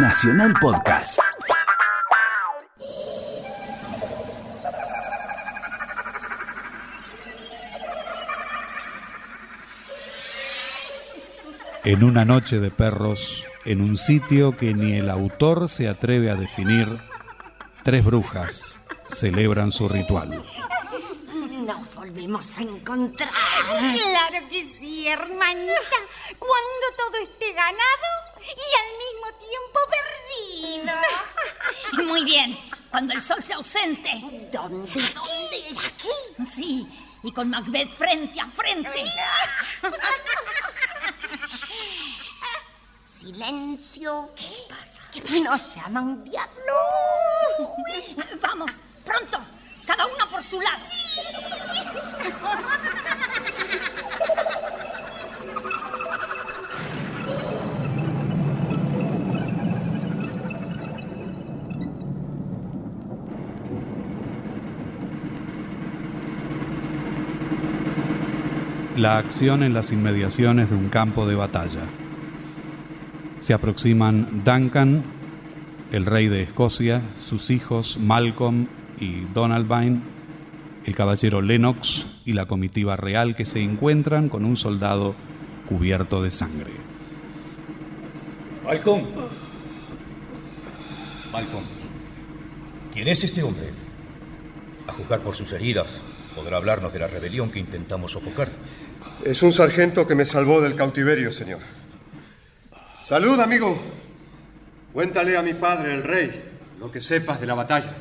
Nacional Podcast. En una noche de perros, en un sitio que ni el autor se atreve a definir, tres brujas celebran su ritual. Nos volvemos a encontrar. Claro que sí, hermanita. Cuando todo esté ganado y al Muy bien, cuando el sol sea ausente. ¿Dónde? ¿Dónde? ¿Aquí? Sí, y con Macbeth frente a frente. Silencio. ¿Qué pasa? ¿Qué Nos llaman diablo. Vamos, pronto, cada una por su lado. La acción en las inmediaciones de un campo de batalla. Se aproximan Duncan, el rey de Escocia, sus hijos Malcolm y Donalbain, el caballero Lennox y la comitiva real que se encuentran con un soldado cubierto de sangre. Malcolm. Malcolm. ¿Quién es este hombre? A juzgar por sus heridas, podrá hablarnos de la rebelión que intentamos sofocar. Es un sargento que me salvó del cautiverio, señor. Salud, amigo. Cuéntale a mi padre, el rey, lo que sepas de la batalla.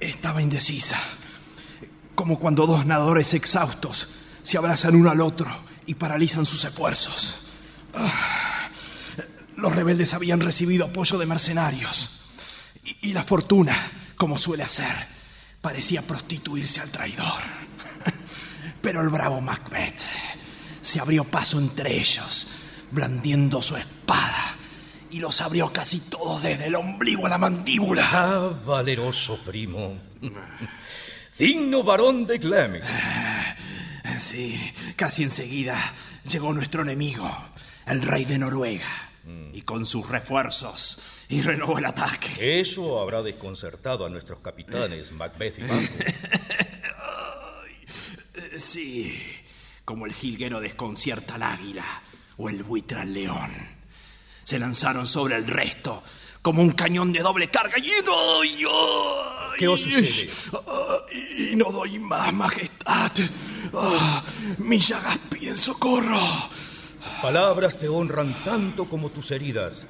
Estaba indecisa. Como cuando dos nadadores exhaustos se abrazan uno al otro y paralizan sus esfuerzos. Ah, Los rebeldes habían recibido apoyo de mercenarios. Y, y la fortuna, como suele hacer, parecía prostituirse al traidor. Pero el bravo Macbeth se abrió paso entre ellos, blandiendo su espada, y los abrió casi todos desde el ombligo a la mandíbula. Ah, valeroso primo. Digno varón de Clemen. Sí, casi enseguida llegó nuestro enemigo, el rey de Noruega, y con sus refuerzos, y renovó el ataque. Eso habrá desconcertado a nuestros capitanes, Macbeth y Malcolm. Sí, como el jilguero desconcierta al águila o el buitre al león. Se lanzaron sobre el resto como un cañón de doble carga y... ¡ay, ay! ¿Qué os sucede? Y no doy más, majestad. Ah, mis llagas piden socorro. Palabras te honran tanto como tus heridas.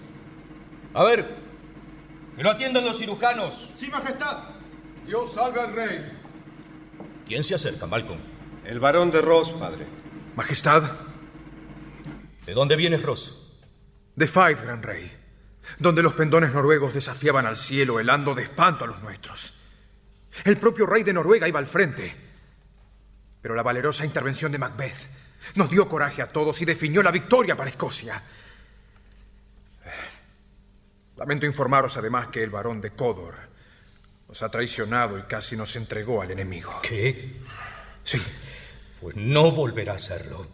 A ver, que lo atiendan los cirujanos. Sí, majestad. Dios salve al rey. ¿Quién se acerca, Malcolm? El varón de Ross, padre. Majestad, ¿De dónde vienes, Ross? de Five, gran rey, donde los pendones noruegos desafiaban al cielo helando de espanto a los nuestros. El propio rey de Noruega iba al frente, pero la valerosa intervención de Macbeth nos dio coraje a todos y definió la victoria para Escocia. Lamento informaros además que el varón de Codor nos ha traicionado y casi nos entregó al enemigo. ¿Qué? Sí, Pues no volverá a hacerlo.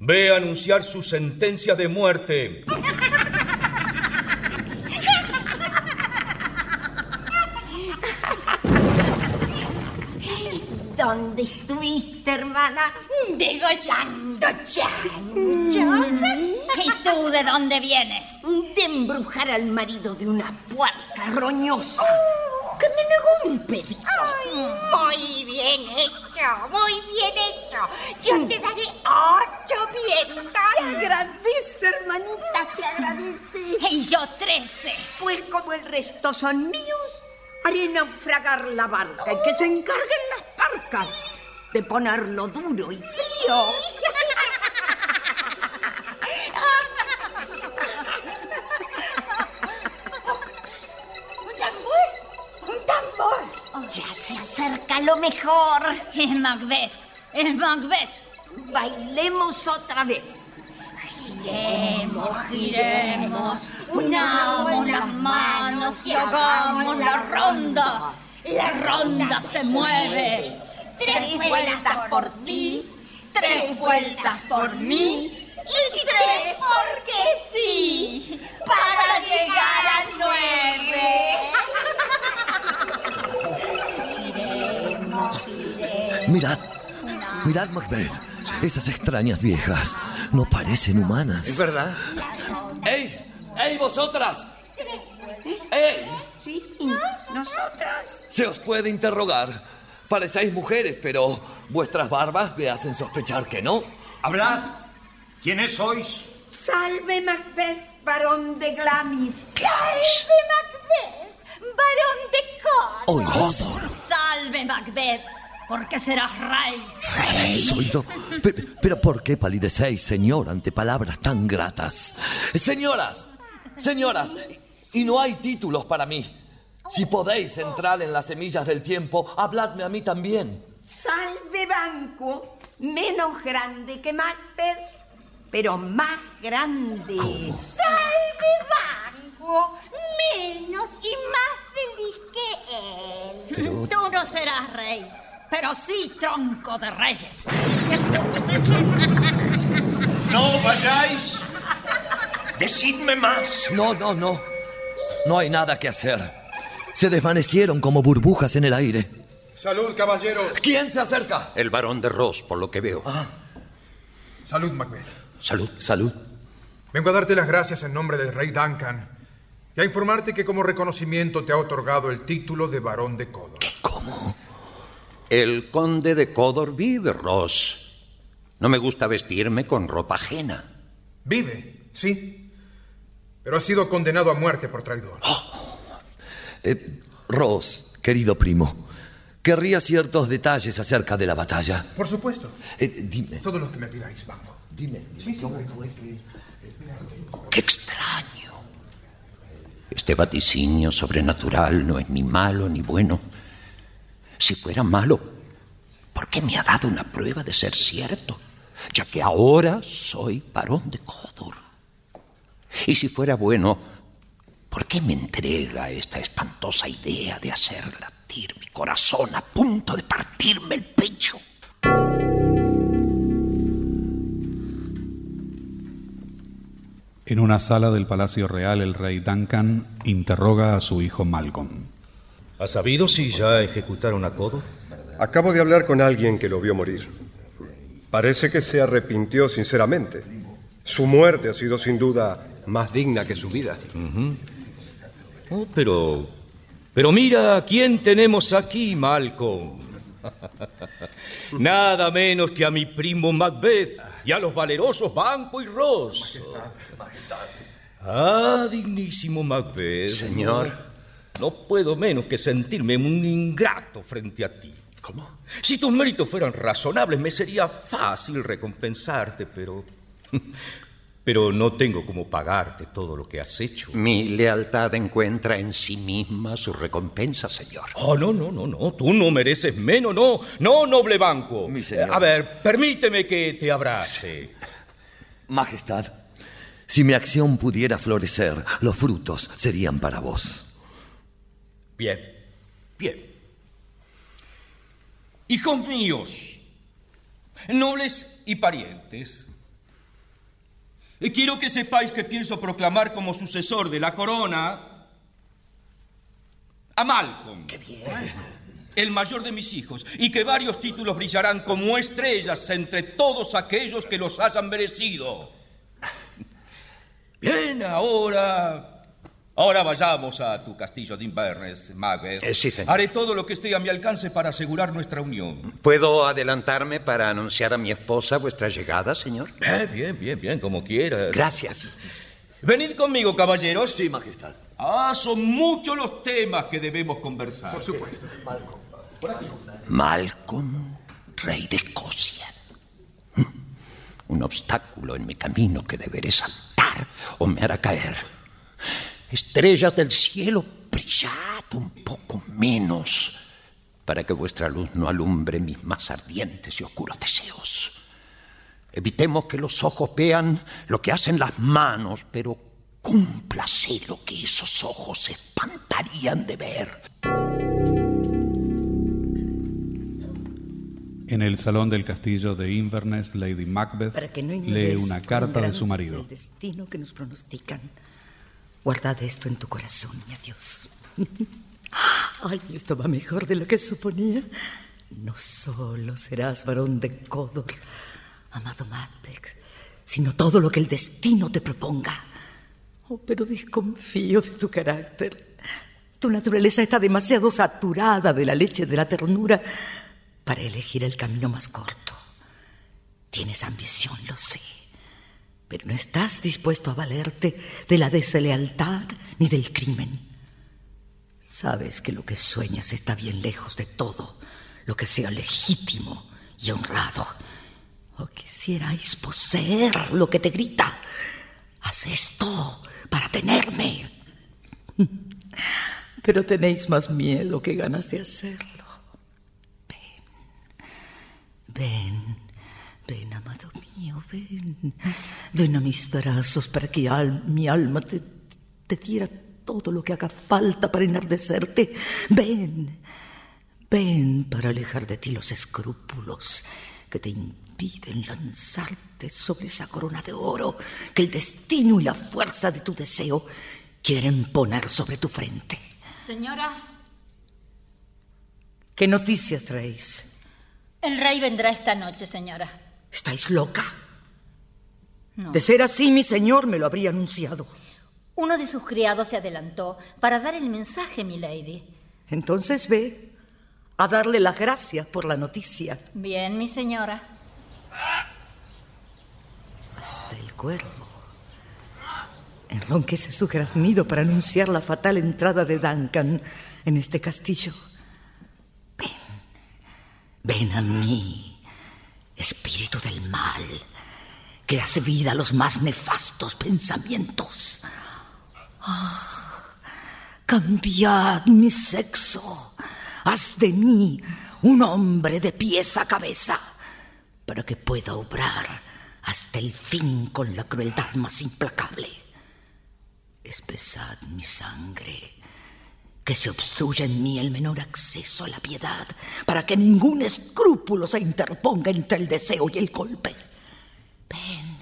Ve a anunciar su sentencia de muerte. ¿Dónde estuviste, hermana? Degollando chanchos. ¿Y tú de dónde vienes? De embrujar al marido de una puerca roñosa que me negó un pedido. Muy bien hecho, muy bien hecho. Yo te daré ocho vientos. Se agradece, hermanita, se agradece. Y yo trece. Pues como el resto son míos, haré naufragar la barca y que se encarguen las parcas de ponerlo duro y frío. ¡Un Ya se acerca lo mejor. Eh, Macbeth, eh, Macbeth. Bailemos otra vez. Giremos, giremos, unamos las manos y hagamos la ronda. La ronda se mueve. Tres vueltas por ti, tres vueltas por mí y tres porque sí, para llegar a nueve. Mirad, mirad, Macbeth. Esas extrañas viejas no parecen humanas. Es verdad. ¡Ey! ¡Ey, vosotras! ¡Ey! Sí, nosotras. Se os puede interrogar. Parecéis mujeres, pero vuestras barbas me hacen sospechar que no. Hablad. ¿Quiénes sois? Salve Macbeth, varón de Glamis. ¡Salve Macbeth, varón de Cod! Oidor. Salve, Macbeth, porque serás rey. Oído. Pe- Pero ¿por qué palidecéis, señor, ante palabras tan gratas? Señoras, señoras, y y no hay títulos para mí. Si podéis entrar en las semillas del tiempo, habladme a mí también. Salve Banco, menos grande que Macbeth, pero más grande. ¡Salve Banco! Menos y más feliz que él. Tú no serás rey, pero sí tronco de reyes. No vayáis. Decidme más. No, no, no. No hay nada que hacer. Se desvanecieron como burbujas en el aire. Salud, caballero. ¿Quién se acerca? El varón de Ross, por lo que veo. Salud, Macbeth. Salud. Salud. Vengo a darte las gracias en nombre del rey Duncan y a informarte que como reconocimiento te ha otorgado el título de varón de Codor. ¿Cómo? El conde de Codor vive, Ross. No me gusta vestirme con ropa ajena. Vive, sí, pero ha sido condenado a muerte por traidor. Eh, Ross, querido primo, querría ciertos detalles acerca de la batalla. Por supuesto, Eh, dime, todos los que me pidáis, Banco. dime, dime, ¿cómo fue que...? ¡Qué extraño! Este vaticinio sobrenatural no es ni malo ni bueno. Si fuera malo, ¿por qué me ha dado una prueba de ser cierto? Ya que ahora soy varón de Codor. Y si fuera bueno, ¿por qué me entrega esta espantosa idea de hacer latir mi corazón a punto de partirme el pecho? En una sala del Palacio Real, el rey Duncan interroga a su hijo Malcolm. ¿Has sabido si ya ejecutaron a Codo? Acabo de hablar con alguien que lo vio morir. Parece que se arrepintió sinceramente. Su muerte ha sido sin duda más digna que su vida. Oh, pero. Pero mira, ¿quién tenemos aquí, Malcolm? Nada menos que a mi primo Macbeth y a los valerosos Banco y Ross. Ah, dignísimo Macbeth. Señor. No puedo menos que sentirme un ingrato frente a ti. ¿Cómo? Si tus méritos fueran razonables, me sería fácil recompensarte, pero. Pero no tengo cómo pagarte todo lo que has hecho. Mi lealtad encuentra en sí misma su recompensa, señor. Oh, no, no, no, no. Tú no mereces menos, no. No, noble banco. Mi señor. Eh, A ver, permíteme que te abrace. Majestad, si mi acción pudiera florecer, los frutos serían para vos. Bien, bien. Hijos míos, nobles y parientes, quiero que sepáis que pienso proclamar como sucesor de la corona a Malcolm. El mayor de mis hijos, y que varios títulos brillarán como estrellas entre todos aquellos que los hayan merecido. Bien, ahora. Ahora vayamos a tu castillo de Inverness, Macbeth. Eh, sí, señor. Haré todo lo que esté a mi alcance para asegurar nuestra unión. ¿Puedo adelantarme para anunciar a mi esposa vuestra llegada, señor? Eh, bien, bien, bien, como quieras. Gracias. Venid conmigo, caballeros. Sí, Majestad. Ah, son muchos los temas que debemos conversar. Por supuesto. Malcolm, rey de Escocia. Un obstáculo en mi camino que deberé saltar o me hará caer. Estrellas del cielo, brillad un poco menos para que vuestra luz no alumbre mis más ardientes y oscuros deseos. Evitemos que los ojos vean lo que hacen las manos, pero cúmplase lo que esos ojos se espantarían de ver. En el salón del castillo de Inverness, Lady Macbeth Para que no lee una carta de su marido. El destino que nos pronostican. Guardad esto en tu corazón y adiós. Ay, esto va mejor de lo que suponía. No solo serás varón de Codor, amado Madbex, sino todo lo que el destino te proponga. Oh, pero desconfío de tu carácter. Tu naturaleza está demasiado saturada de la leche de la ternura para elegir el camino más corto. Tienes ambición, lo sé, pero no estás dispuesto a valerte de la deslealtad ni del crimen. Sabes que lo que sueñas está bien lejos de todo lo que sea legítimo y honrado. O quisierais poseer lo que te grita. Haz esto para tenerme. Pero tenéis más miedo que ganas de hacerlo. Ven, ven, ven, amado mío, ven. Ven a mis brazos para que mi alma te, te diera todo lo que haga falta para enardecerte. Ven, ven para alejar de ti los escrúpulos que te impiden lanzarte sobre esa corona de oro que el destino y la fuerza de tu deseo quieren poner sobre tu frente. Señora. ¿Qué noticias traéis? El rey vendrá esta noche, señora. ¿Estáis loca? De ser así, mi señor me lo habría anunciado. Uno de sus criados se adelantó para dar el mensaje, mi lady. Entonces ve a darle las gracias por la noticia. Bien, mi señora. Hasta el cuervo enronquece su graznido para anunciar la fatal entrada de Duncan en este castillo. Ven, ven a mí, espíritu del mal, que hace vida a los más nefastos pensamientos. Ah, cambiad mi sexo, haz de mí un hombre de pies a cabeza, para que pueda obrar hasta el fin con la crueldad más implacable espesad mi sangre, que se obstruya en mí el menor acceso a la piedad, para que ningún escrúpulo se interponga entre el deseo y el golpe. Ven,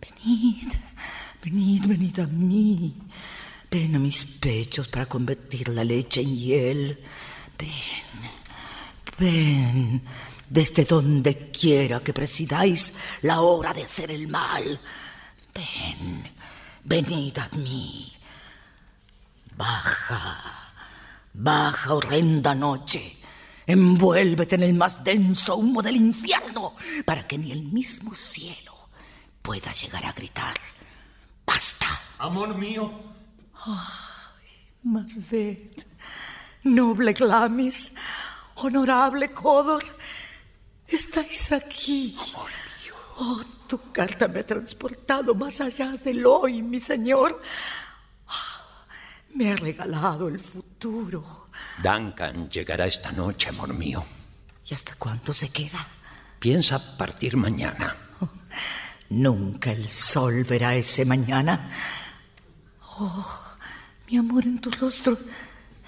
venid, venid, venid a mí. Ven a mis pechos para convertir la leche en hiel. Ven, ven, desde donde quiera que presidáis la hora de hacer el mal. Ven, venid a mí. Baja, baja, horrenda noche. Envuélvete en el más denso humo del infierno para que ni el mismo cielo pueda llegar a gritar. ¡Basta! Amor mío. Ay, noble Glamis, honorable Codor, estáis aquí. Amor mío. Oh, tu carta me ha transportado más allá del hoy, mi señor. Me ha regalado el futuro. Duncan llegará esta noche, amor mío. ¿Y hasta cuándo se queda? Piensa partir mañana. Nunca el sol verá ese mañana. Oh, mi amor, en tu rostro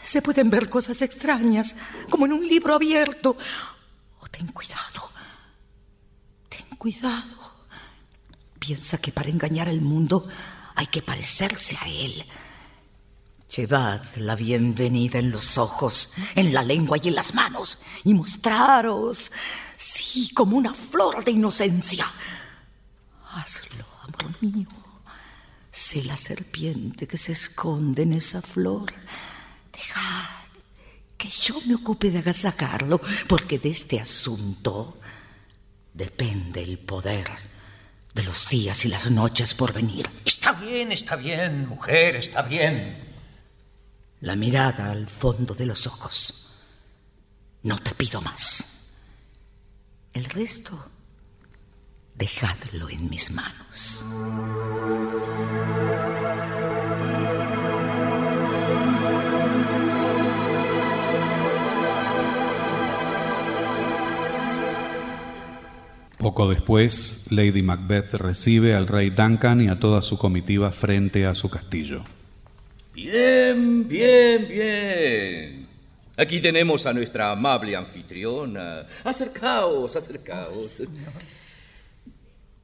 se pueden ver cosas extrañas, como en un libro abierto. Oh, ten cuidado. Ten cuidado. Piensa que para engañar al mundo hay que parecerse a él. Llevad la bienvenida en los ojos, en la lengua y en las manos, y mostraros, sí, como una flor de inocencia. Hazlo, amor mío. Sé la serpiente que se esconde en esa flor. Dejad que yo me ocupe de agasajarlo, porque de este asunto depende el poder de los días y las noches por venir. Está bien, está bien, mujer, está bien. La mirada al fondo de los ojos. No te pido más. El resto, dejadlo en mis manos. Poco después, Lady Macbeth recibe al rey Duncan y a toda su comitiva frente a su castillo. Bien, bien, bien. Aquí tenemos a nuestra amable anfitriona. Acercaos, acercaos.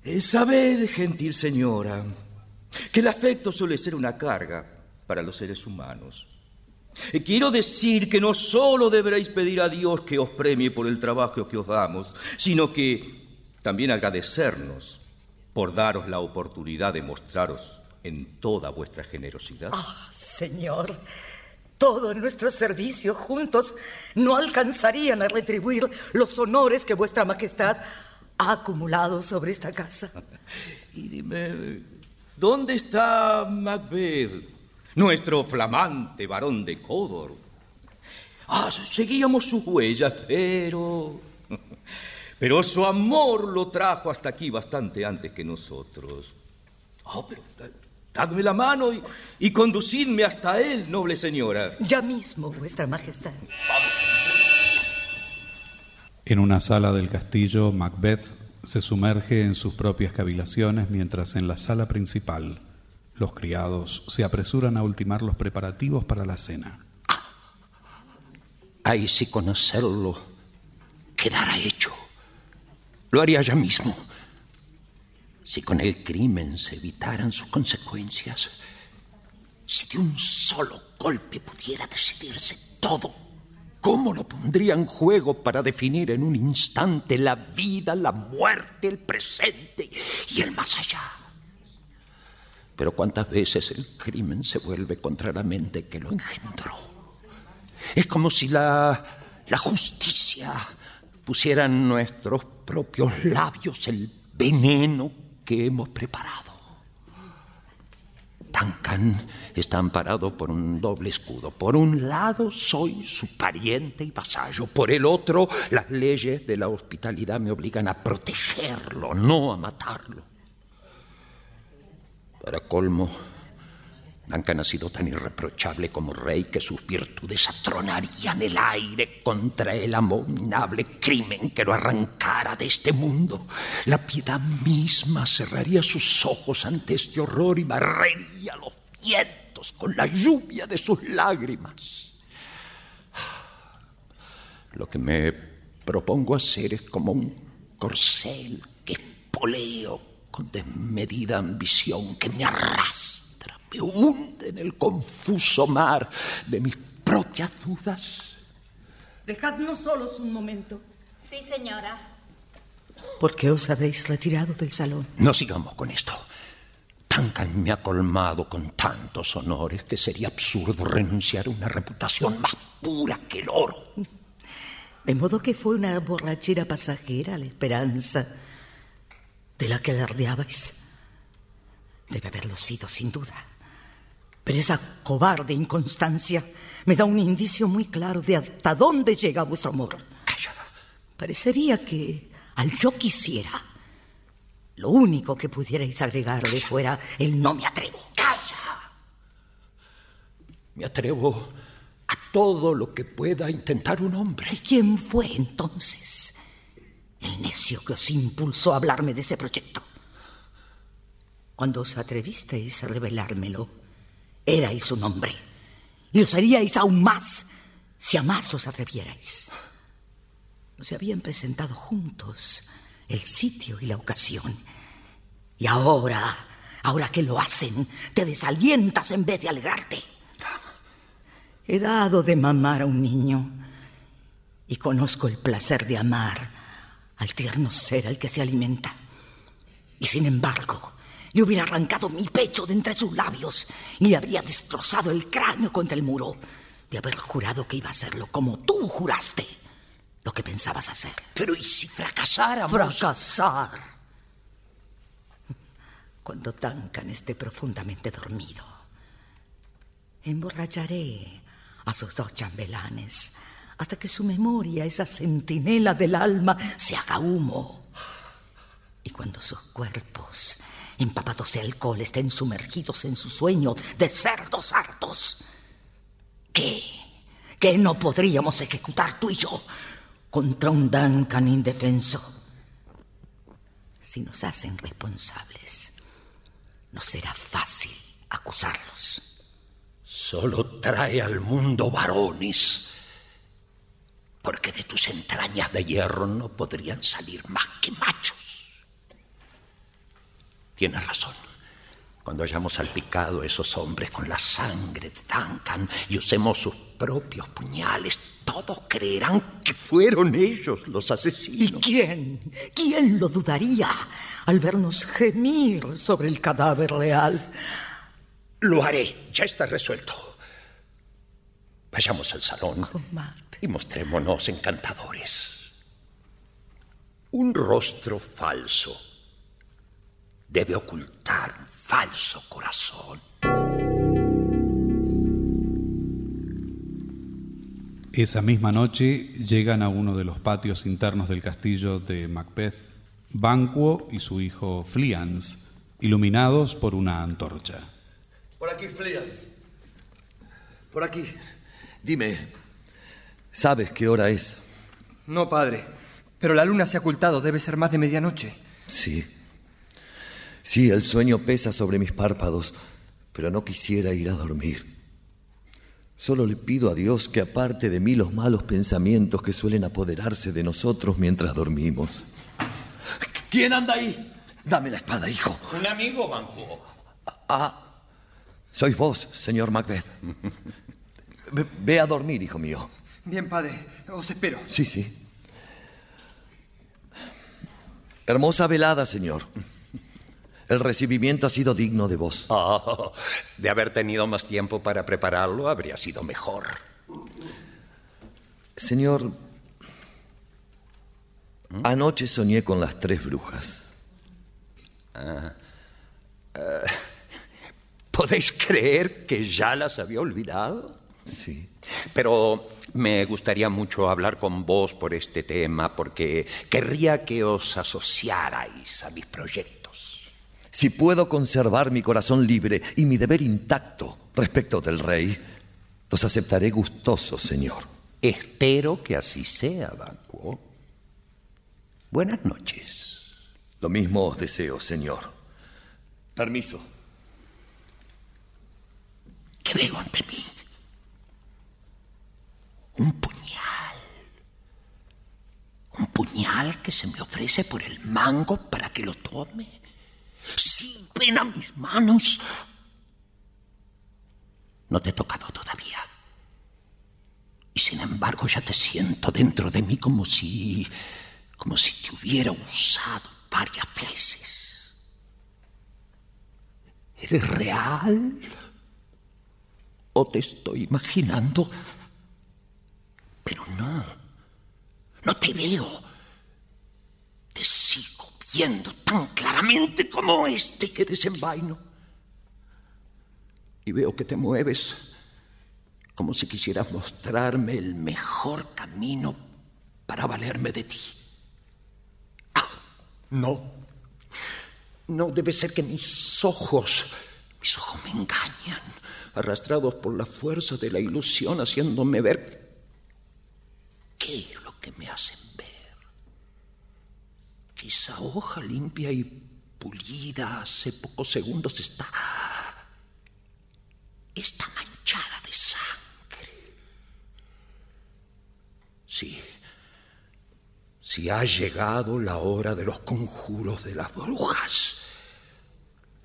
Eh, sabed, gentil señora, que el afecto suele ser una carga para los seres humanos. Quiero decir que no solo deberéis pedir a Dios que os premie por el trabajo que os damos, sino que también agradecernos por daros la oportunidad de mostraros en toda vuestra generosidad. Ah, Señor, todos nuestros servicios juntos no alcanzarían a retribuir los honores que vuestra Majestad ha acumulado sobre esta casa. y dime, ¿dónde está Macbeth, nuestro flamante varón de Codor? Ah, seguíamos sus huellas, pero... Pero su amor lo trajo hasta aquí bastante antes que nosotros. Oh, pero dadme la mano y, y, conducidme hasta él, noble señora. Ya mismo, vuestra majestad. En una sala del castillo, Macbeth se sumerge en sus propias cavilaciones mientras en la sala principal los criados se apresuran a ultimar los preparativos para la cena. Ay, si conocerlo quedara hecho. Lo haría ya mismo. Si con el crimen se evitaran sus consecuencias, si de un solo golpe pudiera decidirse todo, ¿cómo lo pondría en juego para definir en un instante la vida, la muerte, el presente y el más allá? Pero cuántas veces el crimen se vuelve contra la mente que lo engendró. Es como si la, la justicia pusiera en nuestros propios labios el veneno que hemos preparado. Duncan está amparado por un doble escudo. Por un lado soy su pariente y vasallo. Por el otro, las leyes de la hospitalidad me obligan a protegerlo, no a matarlo. Para colmo, Duncan ha sido tan irreprochable como rey que sus virtudes atronarían el aire contra el abominable crimen que lo arrancara de este mundo. La piedad misma cerraría sus ojos ante este horror y barrería los vientos con la lluvia de sus lágrimas. Lo que me propongo hacer es como un corcel que espoleo con desmedida ambición que me arrastra me hunde en el confuso mar de mis propias dudas. Dejadnos solos un momento. Sí, señora. ¿Por qué os habéis retirado del salón? No sigamos con esto. Duncan me ha colmado con tantos honores que sería absurdo renunciar a una reputación más pura que el oro. De modo que fue una borrachera pasajera la esperanza de la que alardeabais. Debe haberlo sido, sin duda. Pero esa cobarde inconstancia me da un indicio muy claro de hasta dónde llega vuestro amor. Calla. Parecería que al yo quisiera, lo único que pudierais agregarle fuera el no me atrevo. ¡Calla! Me atrevo a todo lo que pueda intentar un hombre. ¿Y quién fue entonces el necio que os impulsó a hablarme de ese proyecto? Cuando os atrevisteis a revelármelo, erais un hombre. Y os haríais aún más si a más os atrevierais. Se habían presentado juntos el sitio y la ocasión. Y ahora, ahora que lo hacen, te desalientas en vez de alegrarte. He dado de mamar a un niño y conozco el placer de amar al tierno ser al que se alimenta. Y sin embargo, le hubiera arrancado mi pecho de entre sus labios y le habría destrozado el cráneo contra el muro de haber jurado que iba a hacerlo como tú juraste lo que pensabas hacer. Pero ¿y si fracasáramos? Fracasar. Cuando Duncan esté profundamente dormido, emborracharé a sus dos chambelanes hasta que su memoria, esa centinela del alma, se haga humo. Y cuando sus cuerpos empapados de alcohol, estén sumergidos en su sueño de cerdos hartos. ¿Qué? ¿Qué no podríamos ejecutar tú y yo contra un Duncan indefenso? Si nos hacen responsables, no será fácil acusarlos. Solo trae al mundo varones, porque de tus entrañas de hierro no podrían salir más que machos. Tienes razón. Cuando hayamos salpicado a esos hombres con la sangre de Duncan y usemos sus propios puñales, todos creerán que fueron ellos los asesinos. ¿Y quién? ¿Quién lo dudaría al vernos gemir sobre el cadáver real? Lo haré, ya está resuelto. Vayamos al salón y mostrémonos encantadores. Un rostro falso debe ocultar un falso corazón. Esa misma noche llegan a uno de los patios internos del castillo de Macbeth, Banquo y su hijo Fleance, iluminados por una antorcha. Por aquí, Fleance. Por aquí. Dime, ¿sabes qué hora es? No, padre, pero la luna se ha ocultado, debe ser más de medianoche. Sí. Sí, el sueño pesa sobre mis párpados, pero no quisiera ir a dormir. Solo le pido a Dios que aparte de mí los malos pensamientos que suelen apoderarse de nosotros mientras dormimos. ¿Quién anda ahí? Dame la espada, hijo. Un amigo, Banco. Ah, sois vos, señor Macbeth. Ve, ve a dormir, hijo mío. Bien, padre, os espero. Sí, sí. Hermosa velada, señor. El recibimiento ha sido digno de vos. Oh, de haber tenido más tiempo para prepararlo, habría sido mejor. Señor, anoche soñé con las tres brujas. Ah, ah, ¿Podéis creer que ya las había olvidado? Sí. Pero me gustaría mucho hablar con vos por este tema, porque querría que os asociarais a mis proyectos. Si puedo conservar mi corazón libre y mi deber intacto respecto del rey, los aceptaré gustosos, señor. Espero que así sea, Banquo. Buenas noches. Lo mismo os deseo, señor. Permiso. ¿Qué veo ante mí? Un puñal. Un puñal que se me ofrece por el mango para que lo tome. Sí, ven a mis manos. No te he tocado todavía. Y sin embargo ya te siento dentro de mí como si... como si te hubiera usado varias veces. ¿Eres real? ¿O te estoy imaginando? Pero no. No te veo. Te sigo viendo tan claramente como este que desenvaino. Y veo que te mueves como si quisieras mostrarme el mejor camino para valerme de ti. Ah, no. No debe ser que mis ojos, mis ojos me engañan, arrastrados por la fuerza de la ilusión, haciéndome ver qué es lo que me hacen esa hoja limpia y pulida hace pocos segundos está. está manchada de sangre. Sí. Si ha llegado la hora de los conjuros de las brujas.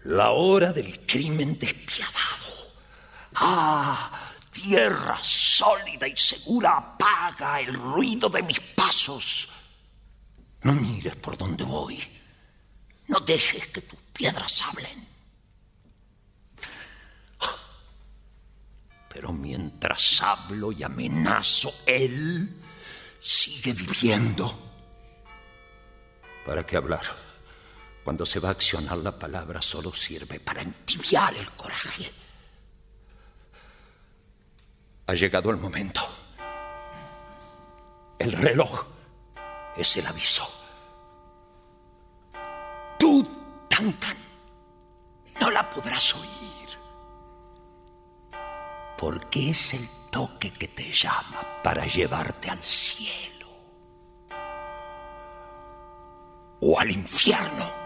La hora del crimen despiadado. ¡Ah! Tierra sólida y segura apaga el ruido de mis pasos. No mires por donde voy. No dejes que tus piedras hablen. Pero mientras hablo y amenazo, él sigue viviendo. ¿Para qué hablar? Cuando se va a accionar la palabra solo sirve para entibiar el coraje. Ha llegado el momento. El reloj es el aviso. Tú, Duncan, no la podrás oír. Porque es el toque que te llama para llevarte al cielo o al infierno.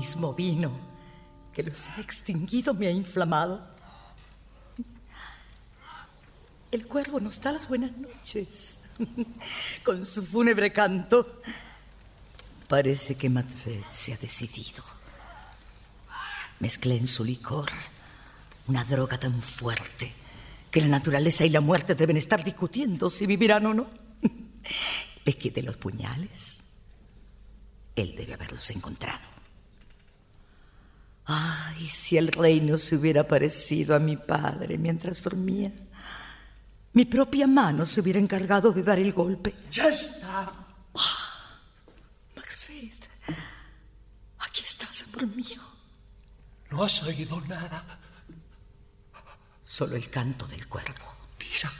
Mismo vino que los ha extinguido me ha inflamado. El cuervo nos da las buenas noches. Con su fúnebre canto. Parece que Macbeth se ha decidido. Mezclé en su licor una droga tan fuerte que la naturaleza y la muerte deben estar discutiendo si vivirán o no. Le quité los puñales. Él debe haberlos encontrado. Ay, si el rey no se hubiera parecido a mi padre mientras dormía. Mi propia mano se hubiera encargado de dar el golpe. Ya está. Ah, Macbeth, aquí estás, amor mío. ¿No has oído nada? Solo el canto del cuervo. Mira,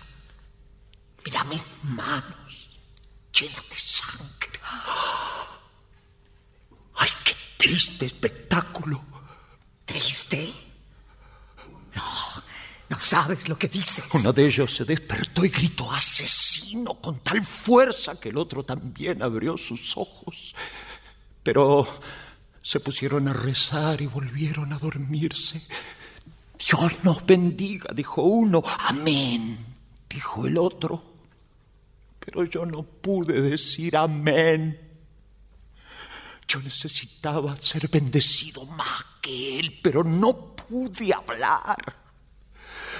mira mis manos llenas de sangre. ¡Ay, qué triste espectáculo! ¿Triste? No, no sabes lo que dices. Uno de ellos se despertó y gritó asesino con tal fuerza que el otro también abrió sus ojos. Pero se pusieron a rezar y volvieron a dormirse. Dios nos bendiga, dijo uno. Amén, dijo el otro. Pero yo no pude decir amén. Yo necesitaba ser bendecido más que él, pero no pude hablar.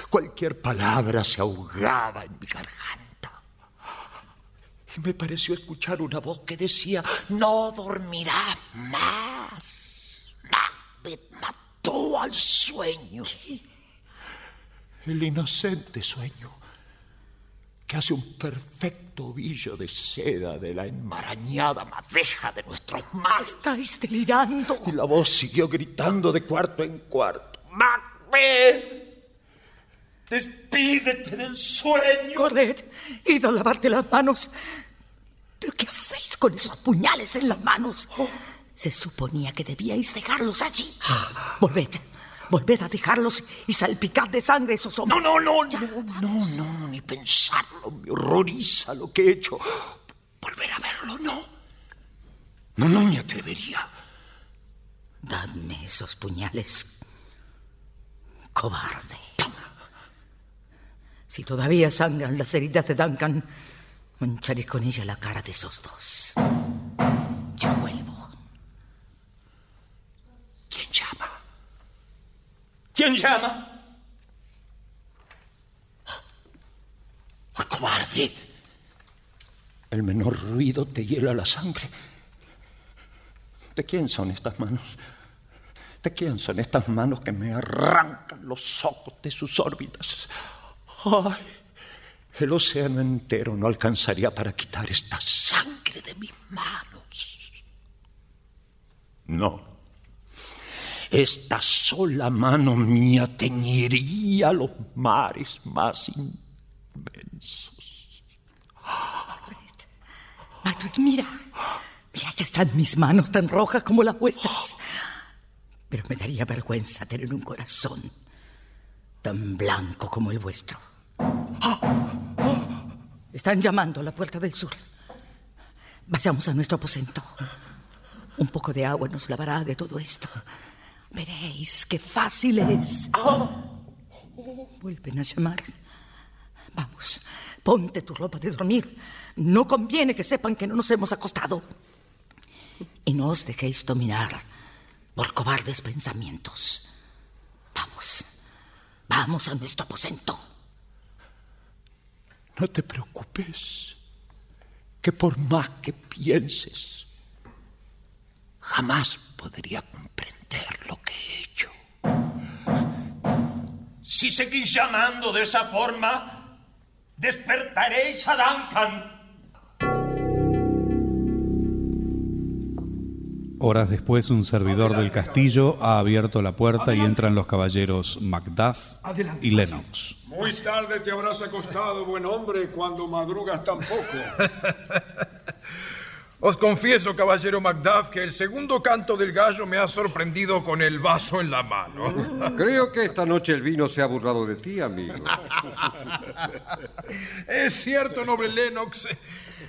Cualquier palabra se ahogaba en mi garganta. Y me pareció escuchar una voz que decía, no dormirás más. Macbeth mató al sueño. El inocente sueño que hace un perfecto ovillo de seda de la enmarañada madeja de nuestros males. Estáis delirando. Y la voz siguió gritando de cuarto en cuarto. ¡Macbeth! ¡Despídete del sueño! Corred, id a lavarte las manos. ¿Pero qué hacéis con esos puñales en las manos? Se suponía que debíais dejarlos allí. Volved, volved a dejarlos y salpicad de sangre esos hombres. No, no, no, no, no, no, ni pensarlo. Me horroriza lo que he hecho. Volver a verlo, no. No, no me atrevería. Dadme esos puñales. Cobarde. Si todavía sangran las heridas de Duncan, mancharé con ella la cara de esos dos. Ya vuelvo. ¿Quién llama? ¿Quién llama? ¡Ah, cobarde! El menor ruido te hiela la sangre. ¿De quién son estas manos? ¿De quién son estas manos que me arrancan los ojos de sus órbitas? ¡Ay! El océano entero no alcanzaría para quitar esta sangre de mis manos. No. Esta sola mano mía teñiría los mares más inmensos. Macbeth, mira. Mira, ya están mis manos tan rojas como las vuestras. Pero me daría vergüenza tener un corazón tan blanco como el vuestro. Están llamando a la puerta del sur. Vayamos a nuestro aposento. Un poco de agua nos lavará de todo esto. Veréis qué fácil es. Vuelven a llamar. Vamos, ponte tu ropa de dormir. No conviene que sepan que no nos hemos acostado. Y no os dejéis dominar por cobardes pensamientos. Vamos, vamos a nuestro aposento. No te preocupes, que por más que pienses, jamás podría comprender lo que he hecho. Si seguís llamando de esa forma, despertaréis a Duncan. Horas después, un servidor del castillo ha abierto la puerta y entran los caballeros Macduff Adelante, y Lennox. Muy tarde te habrás acostado, buen hombre, cuando madrugas tan poco. Os confieso, caballero Macduff, que el segundo canto del gallo me ha sorprendido con el vaso en la mano. Creo que esta noche el vino se ha burlado de ti, amigo. Es cierto, noble Lennox.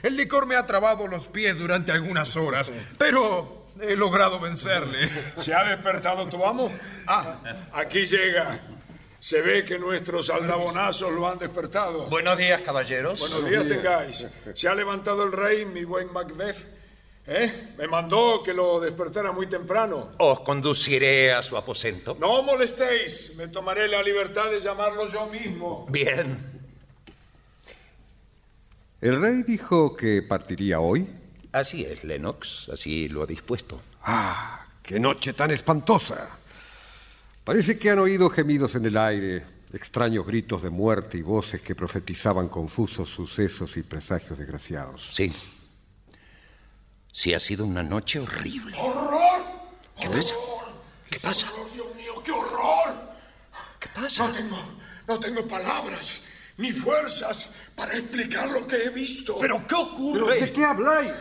El licor me ha trabado los pies durante algunas horas, pero he logrado vencerle. ¿Se ha despertado tu amo? Ah, aquí llega. Se ve que nuestros aldabonazos lo han despertado. Buenos días, caballeros. Buenos días tengáis. Se ha levantado el rey, mi buen Macbeth. ¿Eh? Me mandó que lo despertara muy temprano. Os conduciré a su aposento. No molestéis. Me tomaré la libertad de llamarlo yo mismo. Bien. ¿El rey dijo que partiría hoy? Así es, Lennox. Así lo ha dispuesto. ¡Ah! ¡Qué noche tan espantosa! Parece que han oído gemidos en el aire, extraños gritos de muerte y voces que profetizaban confusos sucesos y presagios desgraciados. Sí. Sí, ha sido una noche horrible. ¡Horror! ¿Qué pasa? ¿Qué pasa? ¡Horror, Dios mío, qué horror! ¿Qué pasa? No tengo, no tengo palabras ni fuerzas para explicar lo que he visto. ¿Pero qué ocurre? ¿De qué habláis?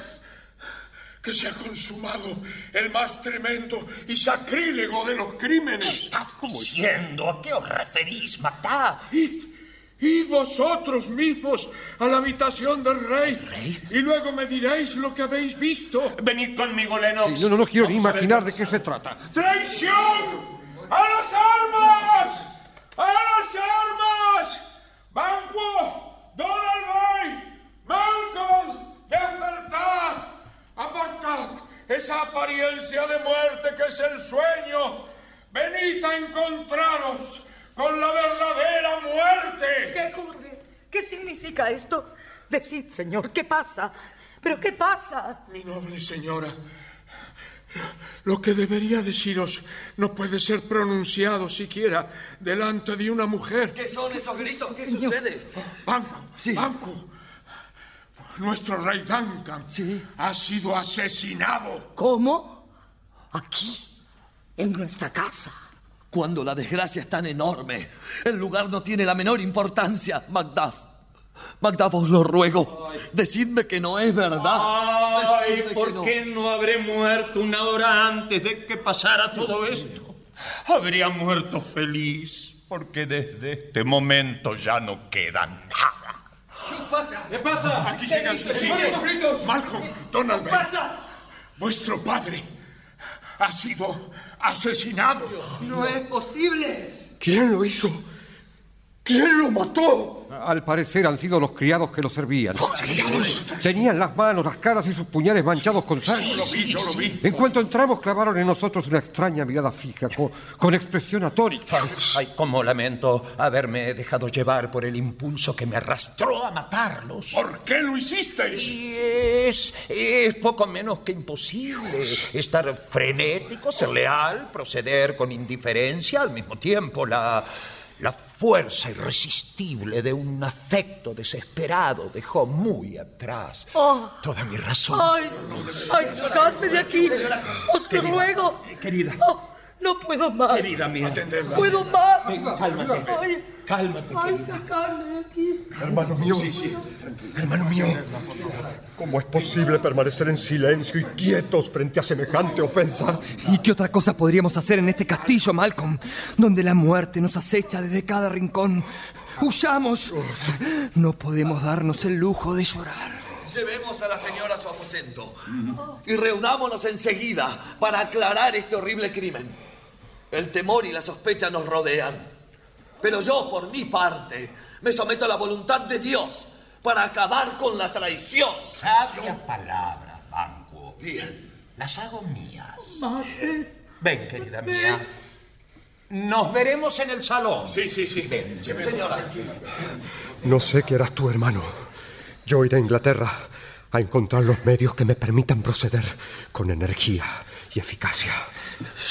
Que se ha consumado el más tremendo y sacrílego de los crímenes. ¿Qué estás diciendo? ¿A qué os referís, Macduff? Id, id vosotros mismos a la habitación del rey, rey? y luego me diréis lo que habéis visto. Venid conmigo, Lennox. Sí, no, no, no quiero ni imaginar de qué se trata. ¡Traición! ¡A las armas! ¡A las armas! ¡Banquo! ¡Donald Bay! ¡Malcolm! ¡Despertad! ¡Apartad esa apariencia de muerte que es el sueño! ¡Venid a encontraros con la verdadera muerte! ¿Qué ocurre? ¿Qué significa esto? Decid, señor, ¿qué pasa? ¿Pero qué pasa? Mi noble señora, lo que debería deciros no puede ser pronunciado siquiera delante de una mujer. ¿Qué son esos gritos? ¿Qué sucede? Banco, Sí. Banco. Nuestro rey Duncan Sí. ha sido asesinado. ¿Cómo? Aquí, en nuestra casa. Cuando la desgracia es tan enorme, el lugar no tiene la menor importancia, Macduff. Macduff, os lo ruego, decidme que no es verdad. Ay, Decidme ¿por no. qué no habré muerto una hora antes de que pasara todo esto? Habría muerto feliz, porque desde este momento ya no queda nada. ¿Qué pasa? Aquí llegan sus hijos. Malcolm, Donald Bell. Vuestro padre ha sido asesinado. No es posible. ¿Quién lo hizo? ¿Quién lo mató? Al parecer han sido los criados que lo servían. Tenían las manos, las caras y sus puñales manchados con sangre. Lo vi, yo lo vi. En cuanto entramos, clavaron en nosotros una extraña mirada fija, con, con expresión atónica. Ay, cómo lamento haberme dejado llevar por el impulso que me arrastró a matarlos. ¿Por qué lo hicisteis? Y es, es poco menos que imposible estar frenético, ser leal, proceder con indiferencia, al mismo tiempo la, la fuerza irresistible de un afecto desesperado dejó muy atrás Oh. toda mi razón. ¡Ay! ¡Ay, sacadme de aquí! ¡Os lo ruego! Querida, Oh, no puedo más. querida mía. Atendedla. ¡Puedo más! cálmate. ¡Ay! Cálmate, ¡Ay, querida. aquí! Hermano mío, hermano mío, ¿cómo es posible permanecer en silencio y quietos frente a semejante ofensa? ¿Y qué otra cosa podríamos hacer en este castillo, Malcolm, donde la muerte nos acecha desde cada rincón? ¡Huyamos! No podemos darnos el lujo de llorar. Llevemos a la señora a su aposento y reunámonos enseguida para aclarar este horrible crimen. El temor y la sospecha nos rodean. Pero yo, por mi parte, me someto a la voluntad de Dios para acabar con la traición. Sabias palabras, Banco. Bien. Las hago mías. Madre, Ven, querida mía. Nos veremos en el salón. Sí, sí, sí. Señora, No sé qué harás tú, hermano. Yo iré a Inglaterra a encontrar los medios que me permitan proceder con energía y eficacia.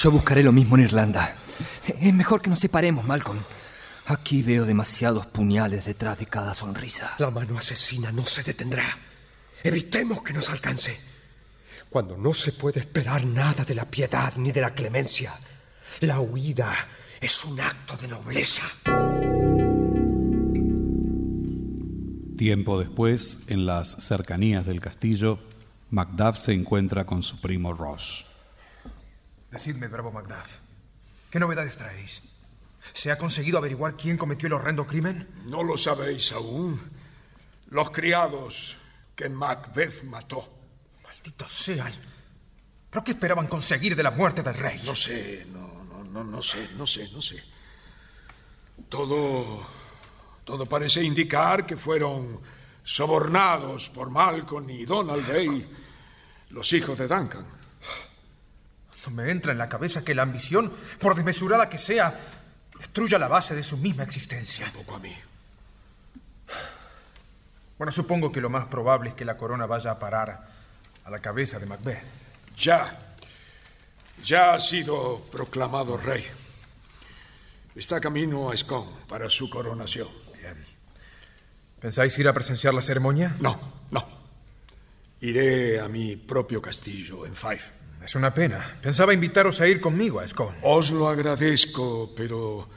Yo buscaré lo mismo en Irlanda. Es mejor que nos separemos, Malcolm. Aquí veo demasiados puñales detrás de cada sonrisa. La mano asesina no se detendrá. Evitemos que nos alcance. Cuando no se puede esperar nada de la piedad ni de la clemencia, la huida es un acto de nobleza. Tiempo después, en las cercanías del castillo, Macduff se encuentra con su primo Ross. Decidme, bravo Macduff, ¿qué novedades traéis? ¿Se ha conseguido averiguar quién cometió el horrendo crimen? No lo sabéis aún. Los criados que Macbeth mató. Malditos sean. ¿Pero qué esperaban conseguir de la muerte del rey? No sé, no, no, no, no sé, no sé, no sé. Todo. Todo parece indicar que fueron sobornados por Malcolm y Donald Day, los hijos de Duncan. No me entra en la cabeza que la ambición, por desmesurada que sea, destruya la base de su misma existencia. Tampoco a mí. Bueno, supongo que lo más probable es que la corona vaya a parar a la cabeza de Macbeth. Ya. Ya ha sido proclamado rey. Está camino a Scone para su coronación. Bien. ¿Pensáis ir a presenciar la ceremonia? No, no. Iré a mi propio castillo en Fife. Es una pena. Pensaba invitaros a ir conmigo a Scone. Os lo agradezco, pero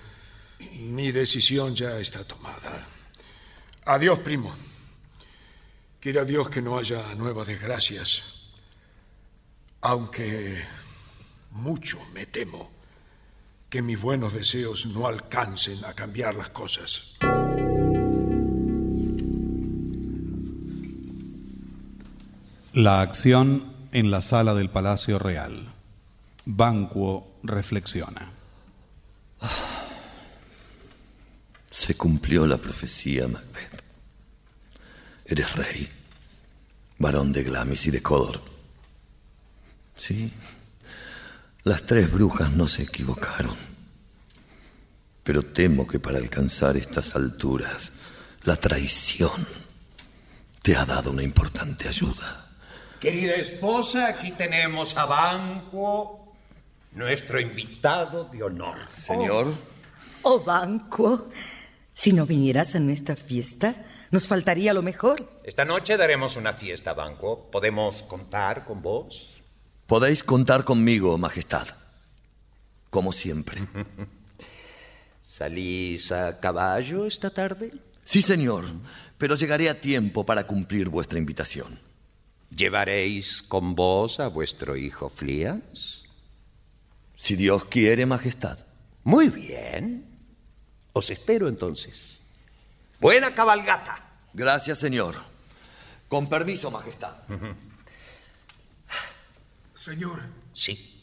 mi decisión ya está tomada. Adiós, primo. Quiera Dios que no haya nuevas desgracias. Aunque mucho me temo que mis buenos deseos no alcancen a cambiar las cosas. La acción en la sala del Palacio Real. Banquo reflexiona. Se cumplió la profecía, Macbeth. Eres rey, varón de Glamis y de Codor. Sí, las tres brujas no se equivocaron. Pero temo que para alcanzar estas alturas, la traición te ha dado una importante ayuda. Querida esposa, aquí tenemos a Banquo, nuestro invitado de honor. Señor. Oh, Banquo, si no vinieras a nuestra fiesta, nos faltaría lo mejor. Esta noche daremos una fiesta, Banquo. ¿Podemos contar con vos? Podéis contar conmigo, Majestad. Como siempre. ¿Salís a caballo esta tarde? Sí, señor, pero llegaré a tiempo para cumplir vuestra invitación. ¿Llevaréis con vos a vuestro hijo Flias? Si Dios quiere, Majestad. Muy bien. Os espero entonces. Buena cabalgata. Gracias, señor. Con permiso, Majestad. Señor. Sí.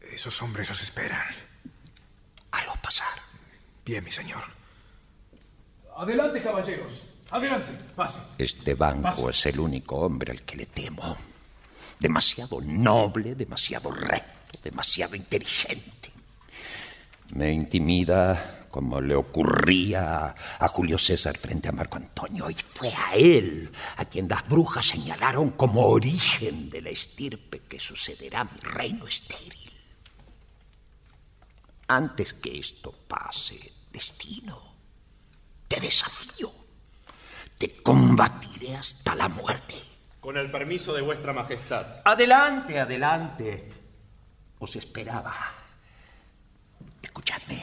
Esos hombres os esperan. Halo pasar. Bien, mi señor. Adelante, caballeros. Adelante, pase. Este banco es el único hombre al que le temo. Demasiado noble, demasiado recto, demasiado inteligente. Me intimida como le ocurría a Julio César frente a Marco Antonio, y fue a él a quien las brujas señalaron como origen de la estirpe que sucederá a mi reino estéril. Antes que esto pase, destino, te desafío te combatiré hasta la muerte. Con el permiso de vuestra majestad. Adelante, adelante. Os esperaba. Escuchadme.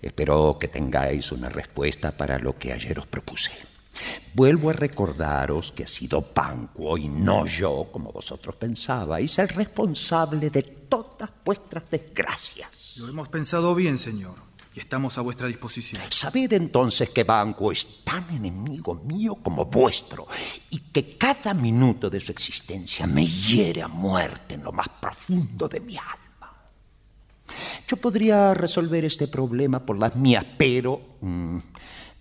Espero que tengáis una respuesta para lo que ayer os propuse. Vuelvo a recordaros que ha sido Panquo y no yo, como vosotros pensabais, el responsable de todas vuestras desgracias. Lo hemos pensado bien, señor y estamos a vuestra disposición. Sabed entonces que Banco es tan enemigo mío como vuestro y que cada minuto de su existencia me hiere a muerte en lo más profundo de mi alma. Yo podría resolver este problema por las mías, pero mm,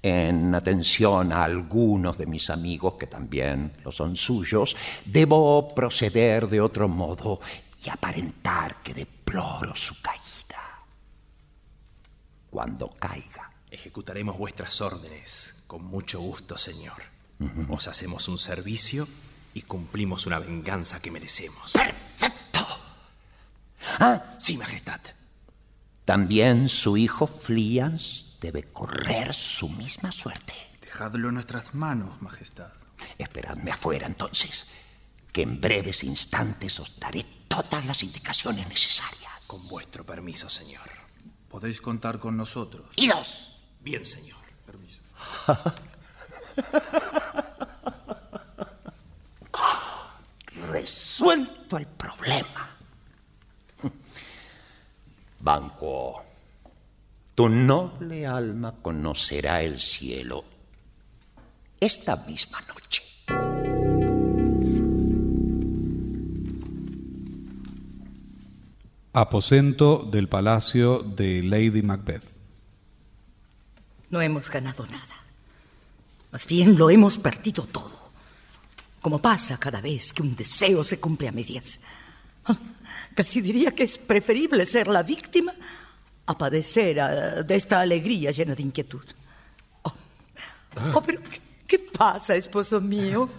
en atención a algunos de mis amigos, que también lo son suyos, debo proceder de otro modo y aparentar que deploro su caída cuando caiga. Ejecutaremos vuestras órdenes con mucho gusto, señor. Os hacemos un servicio y cumplimos una venganza que merecemos. ¡Perfecto! Ah, sí, Majestad. También su hijo Flians debe correr su misma suerte. Dejadlo en nuestras manos, Majestad. Esperadme afuera entonces, que en breves instantes os daré todas las indicaciones necesarias. Con vuestro permiso, señor. Podéis contar con nosotros. ¡Idos! Bien, señor. Permiso. Resuelto el problema. Banco, tu noble alma conocerá el cielo esta misma noche. Aposento del palacio de Lady Macbeth. No hemos ganado nada. Más bien lo hemos perdido todo. Como pasa cada vez que un deseo se cumple a medias. Ah, Casi diría que es preferible ser la víctima a padecer ah, de esta alegría llena de inquietud. Oh, oh, pero ¿qué, qué pasa, esposo mío?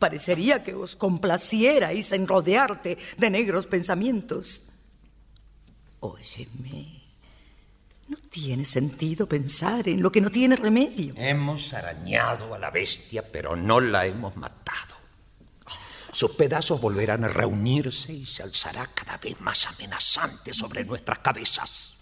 Parecería que os complacierais en rodearte de negros pensamientos. Óyeme, no tiene sentido pensar en lo que no tiene remedio. Hemos arañado a la bestia, pero no la hemos matado. Sus pedazos volverán a reunirse y se alzará cada vez más amenazante sobre nuestras cabezas.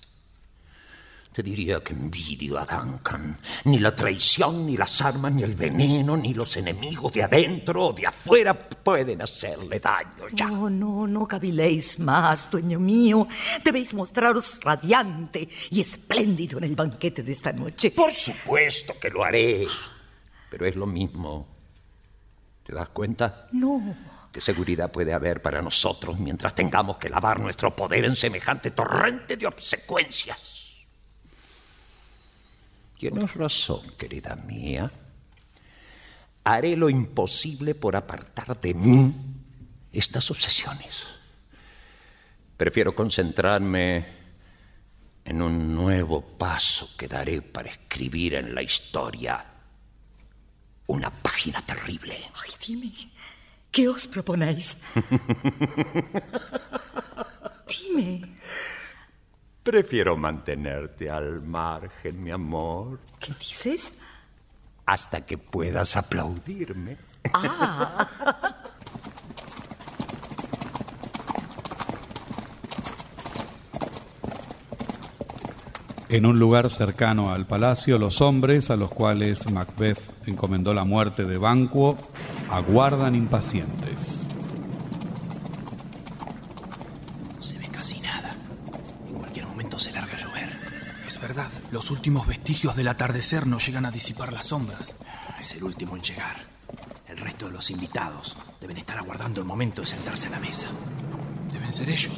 Te diría que envidio a Duncan. Ni la traición, ni las armas, ni el veneno, ni los enemigos de adentro o de afuera pueden hacerle daño ya. No, no, no caviléis más, dueño mío. Debéis mostraros radiante y espléndido en el banquete de esta noche. Por supuesto que lo haré. Pero es lo mismo. ¿Te das cuenta? No. ¿Qué seguridad puede haber para nosotros mientras tengamos que lavar nuestro poder en semejante torrente de obsecuencias? Tienes razón, querida mía. Haré lo imposible por apartar de mí estas obsesiones. Prefiero concentrarme en un nuevo paso que daré para escribir en la historia una página terrible. Ay, dime, ¿qué os proponéis? dime. Prefiero mantenerte al margen, mi amor. ¿Qué dices? Hasta que puedas aplaudirme. Ah. En un lugar cercano al palacio, los hombres a los cuales Macbeth encomendó la muerte de Banquo aguardan impacientes. No se ve casi nada. En cualquier momento se larga a llover. Es verdad, los últimos vestigios del atardecer no llegan a disipar las sombras. Es el último en llegar. El resto de los invitados deben estar aguardando el momento de sentarse a la mesa. Deben ser ellos.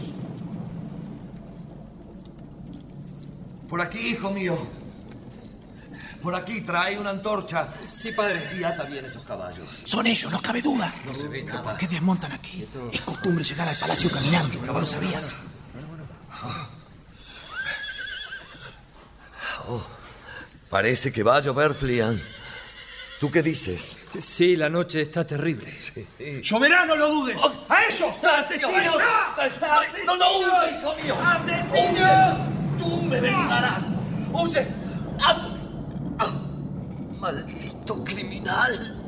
Por aquí, hijo mío. Por aquí, trae una antorcha. Sí, padre. Y ata bien esos caballos. Son ellos, no cabe duda. No se ve nada. ¿Por qué desmontan aquí? Es costumbre llegar al palacio caminando, ¿no lo sabías? Oh, parece que va a llover, Flians. ¿Tú qué dices? Sí, la noche está terrible. ¡Lloverá, no lo dudes! ¡A ellos! ¡Asesinos! ¡No lo uses, hijo mío! ¡Asesinos! ¡Tú me vengarás! ¡Huye! ¡Ah! ¡Ah! ¡Maldito criminal!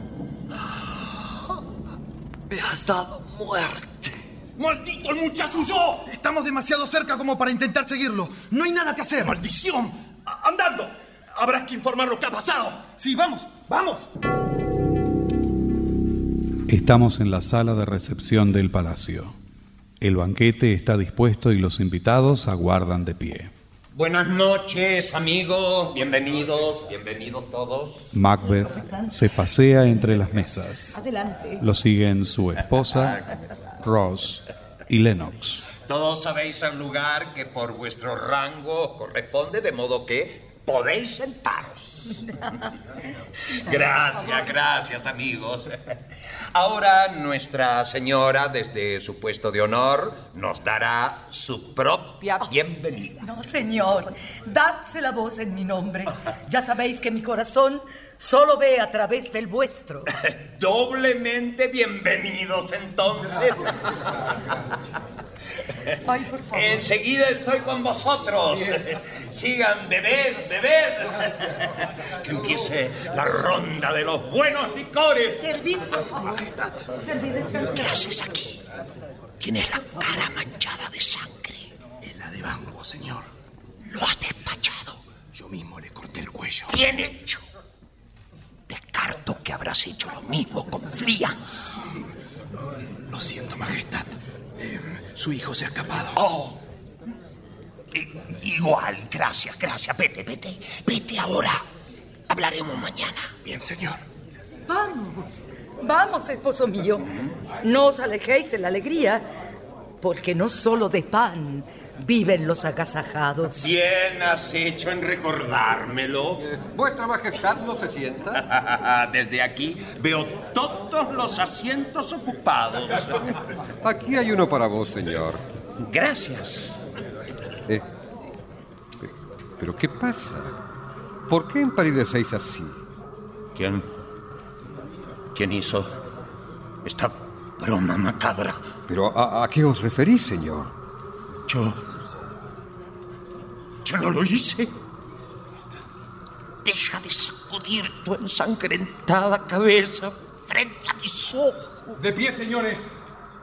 Me has dado muerte. ¡Maldito el muchacho huyó! Estamos demasiado cerca como para intentar seguirlo. No hay nada que hacer. ¡Maldición! ¡Andando! Habrás que informar lo que ha pasado. Sí, vamos, vamos. Estamos en la sala de recepción del palacio. El banquete está dispuesto y los invitados aguardan de pie. Buenas noches, amigos. Bienvenidos, bienvenidos todos. Macbeth se pasea entre las mesas. Adelante. Lo siguen su esposa, Ross y Lennox. Todos sabéis el lugar que por vuestro rango os corresponde, de modo que podéis sentaros. Gracias, gracias, amigos. Ahora nuestra señora, desde su puesto de honor, nos dará su propia bienvenida. No, señor. Dadse la voz en mi nombre. Ya sabéis que mi corazón solo ve a través del vuestro. Doblemente bienvenidos entonces. Ay, por favor. Enseguida estoy con vosotros. Sigan, bebed, bebed. Que empiece la ronda de los buenos licores. Servid, por favor. ¿Qué haces aquí? Tienes la cara manchada de sangre. Es la de Banco, señor. Lo has despachado. Yo mismo le corté el cuello. Bien hecho. Descarto que habrás hecho lo mismo con Flians. Lo siento, Majestad. Eh, su hijo se ha escapado. Oh. Igual, gracias, gracias. Vete, vete. Vete ahora. Hablaremos mañana. Bien, señor. Vamos, vamos, esposo mío. No os alejéis de la alegría, porque no solo de pan viven los agasajados. Bien has hecho en recordármelo. ¿Vuestra Majestad no se sienta? Desde aquí veo todos los asientos ocupados. Aquí hay uno para vos, señor. Gracias. Eh, ¿Pero qué pasa? ¿Por qué empalidecéis así? ¿Quién? ¿Quién hizo esta broma macabra? ¿Pero a, a qué os referís, señor? Yo. Yo no lo hice. Deja de sacudir tu ensangrentada cabeza frente a mis ojos. De pie, señores.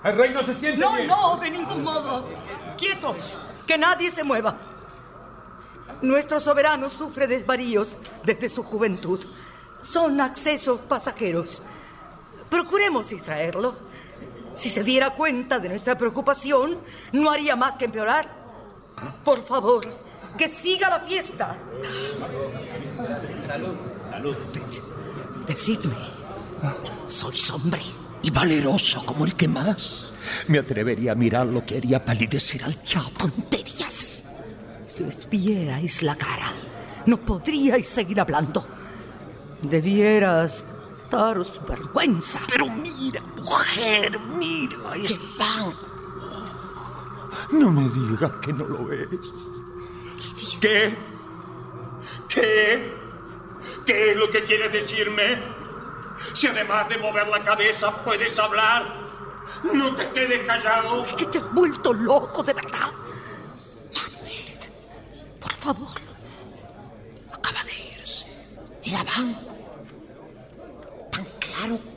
El rey no se siente No, bien. no, de ningún modo. Quietos, que nadie se mueva. Nuestro soberano sufre desvaríos desde su juventud. Son accesos pasajeros. Procuremos distraerlo. Si se diera cuenta de nuestra preocupación, no haría más que empeorar. Por favor, que siga la fiesta. Salud. Salud. Decidme, Sois hombre y valeroso como el que más. Me atrevería a mirar lo que haría palidecer al diablo. tonterías. Si os vierais la cara, no podríais seguir hablando. Debieras daros su vergüenza. Pero mira, mujer, mira, es pan. No me digas que no lo ves. ¿Qué? ¿Qué? ¿Qué es lo que quieres decirme? Si además de mover la cabeza puedes hablar, no te quedes callado. Es que te has vuelto loco, de verdad. Macbeth, por favor. Acaba de irse. Era banco. Claro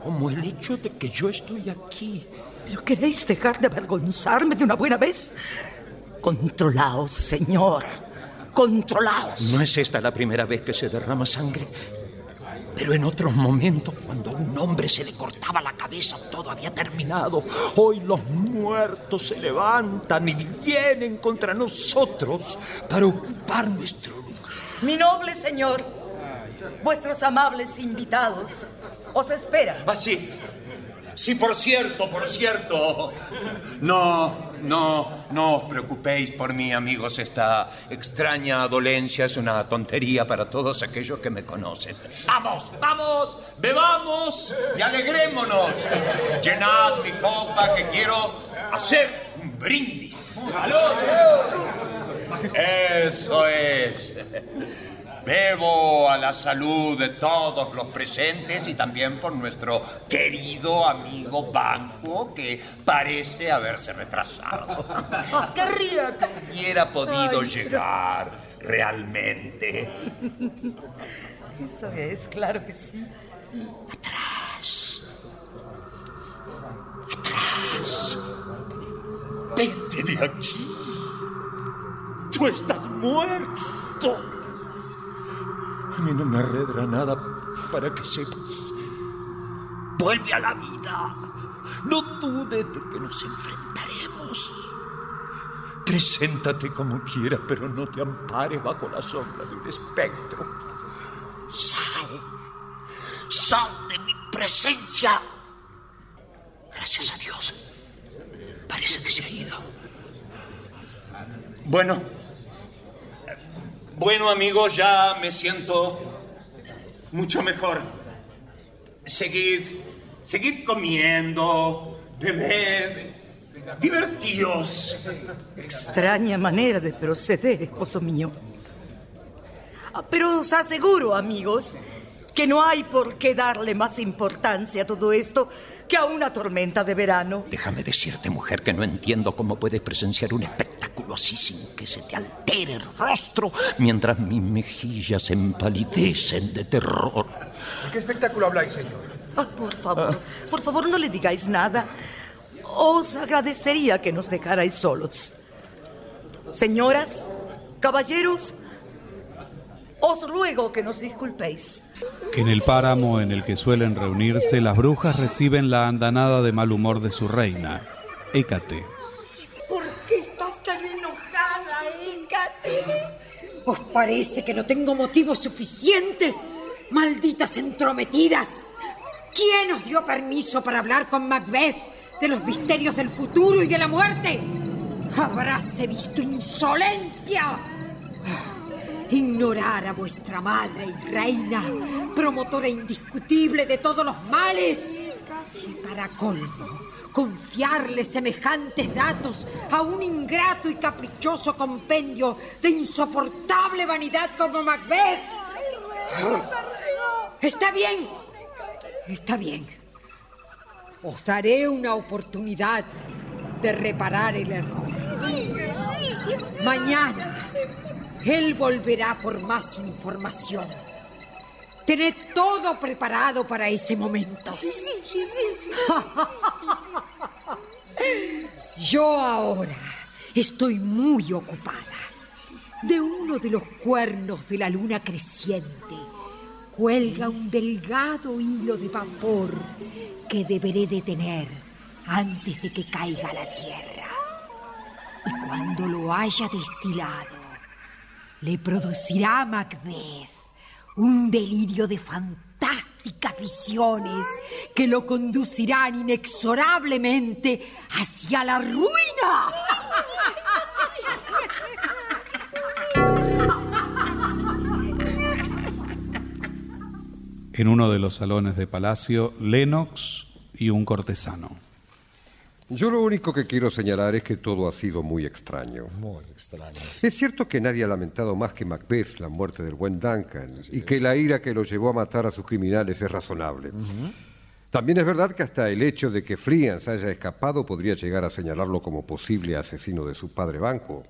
como el hecho de que yo estoy aquí. ¿Pero queréis dejar de avergonzarme de una buena vez? Controlaos, señor. Controlaos. No es esta la primera vez que se derrama sangre. Pero en otros momentos, cuando a un hombre se le cortaba la cabeza, todo había terminado. Hoy los muertos se levantan y vienen contra nosotros para ocupar nuestro lugar. Mi noble señor, vuestros amables invitados os esperan. Ah, sí. Sí, por cierto, por cierto. No, no, no os preocupéis por mí, amigos. Esta extraña dolencia es una tontería para todos aquellos que me conocen. Vamos, vamos, bebamos y alegrémonos. Llenad mi copa que quiero hacer un brindis. Eso es. Bebo a la salud de todos los presentes y también por nuestro querido amigo Banco que parece haberse retrasado. Querría que hubiera podido Ay, llegar realmente. Eso es, claro que sí. Atrás. Atrás. Vete de aquí. Tú estás muerto. A mí no me arredra nada para que sepas. Vuelve a la vida. No dudes de que nos enfrentaremos. Preséntate como quieras, pero no te ampares bajo la sombra de un espectro. Sal. Sal de mi presencia. Gracias a Dios. Parece que se ha ido. Bueno. Bueno, amigos, ya me siento mucho mejor. Seguid, seguid comiendo, bebed, divertíos. Extraña manera de proceder, esposo mío. Ah, Pero os aseguro, amigos, que no hay por qué darle más importancia a todo esto que a una tormenta de verano. Déjame decirte, mujer, que no entiendo cómo puedes presenciar un espectáculo así sin que se te altere el rostro mientras mis mejillas se empalidecen de terror. ¿De qué espectáculo habláis, señor? Ah, por favor, por favor, no le digáis nada. Os agradecería que nos dejarais solos. Señoras, caballeros, os ruego que nos disculpéis. En el páramo en el que suelen reunirse, las brujas reciben la andanada de mal humor de su reina, Hécate. ¿Os parece que no tengo motivos suficientes? Malditas entrometidas. ¿Quién os dio permiso para hablar con Macbeth de los misterios del futuro y de la muerte? Habráse visto insolencia. Ignorar a vuestra madre y reina, promotora indiscutible de todos los males. Y para colmo, confiarle semejantes datos a un ingrato y caprichoso compendio de insoportable vanidad como Macbeth. Está bien, está bien. Os daré una oportunidad de reparar el error. Mañana él volverá por más información. Tened todo preparado para ese momento. Yo ahora estoy muy ocupada. De uno de los cuernos de la luna creciente cuelga un delgado hilo de vapor que deberé detener antes de que caiga a la tierra. Y cuando lo haya destilado, le producirá Macbeth un delirio de fantásticas visiones que lo conducirán inexorablemente hacia la ruina. En uno de los salones de palacio, Lennox y un cortesano. Yo lo único que quiero señalar es que todo ha sido muy extraño. Muy extraño. Es cierto que nadie ha lamentado más que Macbeth la muerte del buen Duncan y que la ira que lo llevó a matar a sus criminales es razonable. También es verdad que hasta el hecho de que Frians haya escapado podría llegar a señalarlo como posible asesino de su padre Banco.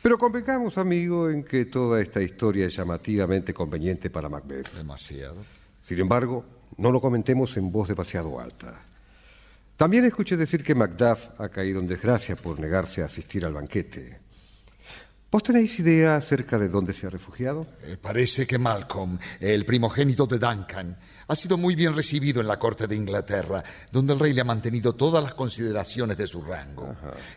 Pero convengamos, amigo, en que toda esta historia es llamativamente conveniente para Macbeth. Demasiado. Sin embargo, no lo comentemos en voz demasiado alta. También escuché decir que Macduff ha caído en desgracia por negarse a asistir al banquete. ¿Vos tenéis idea acerca de dónde se ha refugiado? Eh, parece que Malcolm, el primogénito de Duncan, ha sido muy bien recibido en la corte de Inglaterra, donde el rey le ha mantenido todas las consideraciones de su rango.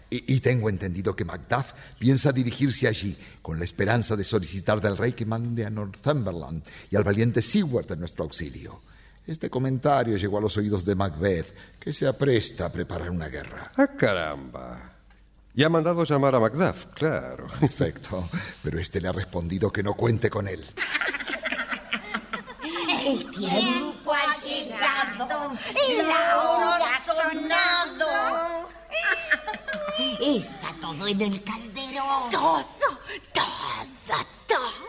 Y, y tengo entendido que Macduff piensa dirigirse allí, con la esperanza de solicitar del rey que mande a Northumberland y al valiente Seward en nuestro auxilio. Este comentario llegó a los oídos de Macbeth, que se apresta a preparar una guerra. ¡Ah, caramba! Y ha mandado llamar a Macduff, claro. Perfecto, pero este le ha respondido que no cuente con él. El tiempo ha llegado, la hora ha sonado. Está todo en el caldero. Todo, todo, todo.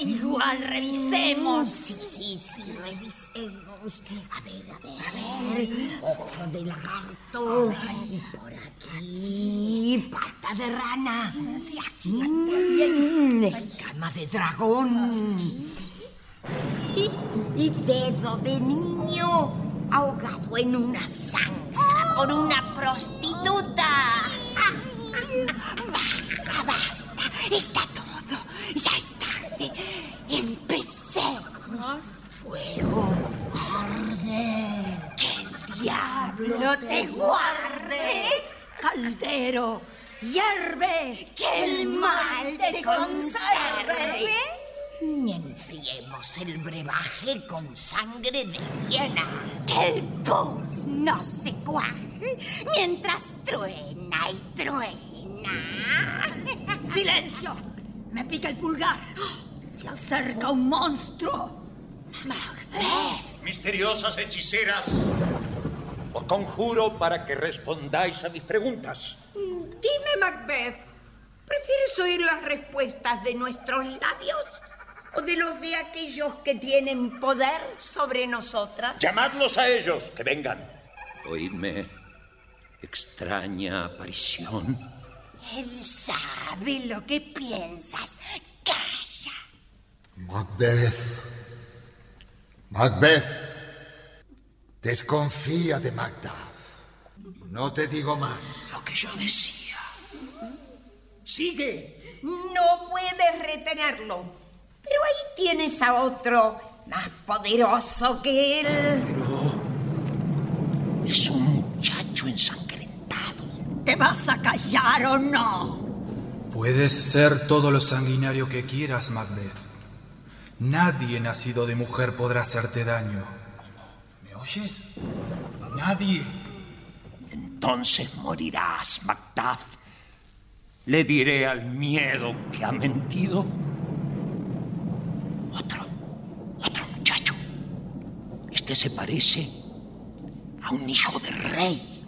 Igual revisemos. Sí, sí, sí, revisemos. A ver, a ver, a ver. Ojo de lagarto. Por aquí. Pata de rana. Mm, escama de dragón. Y, y dedo de niño ahogado en una zanja por una prostituta. Basta, basta. Está todo. Ya es tarde. Empecemos. Fuego. Arde. Que el diablo te guarde. Caldero, hierve. Que el mal te conserve. Enfriemos el brebaje con sangre de hiena. Que el pus no se cuaje mientras truena y truena. ¡Silencio! Me pica el pulgar. Se acerca un monstruo. Macbeth. Misteriosas hechiceras, os conjuro para que respondáis a mis preguntas. Dime, Macbeth, ¿prefieres oír las respuestas de nuestros labios o de los de aquellos que tienen poder sobre nosotras? Llamadlos a ellos, que vengan. Oídme, extraña aparición. Él sabe lo que piensas. Calla. Macbeth. Macbeth. Desconfía de Macduff. No te digo más. Lo que yo decía. Sigue. No puedes retenerlo. Pero ahí tienes a otro más poderoso que él. Es un muchacho ensangrentado. ¿Te vas a callar o no? Puedes ser todo lo sanguinario que quieras, Macbeth. Nadie nacido de mujer podrá hacerte daño. ¿Me oyes? Nadie. Entonces morirás, Macduff, le diré al miedo que ha mentido. Otro, otro muchacho. Este se parece a un hijo de rey.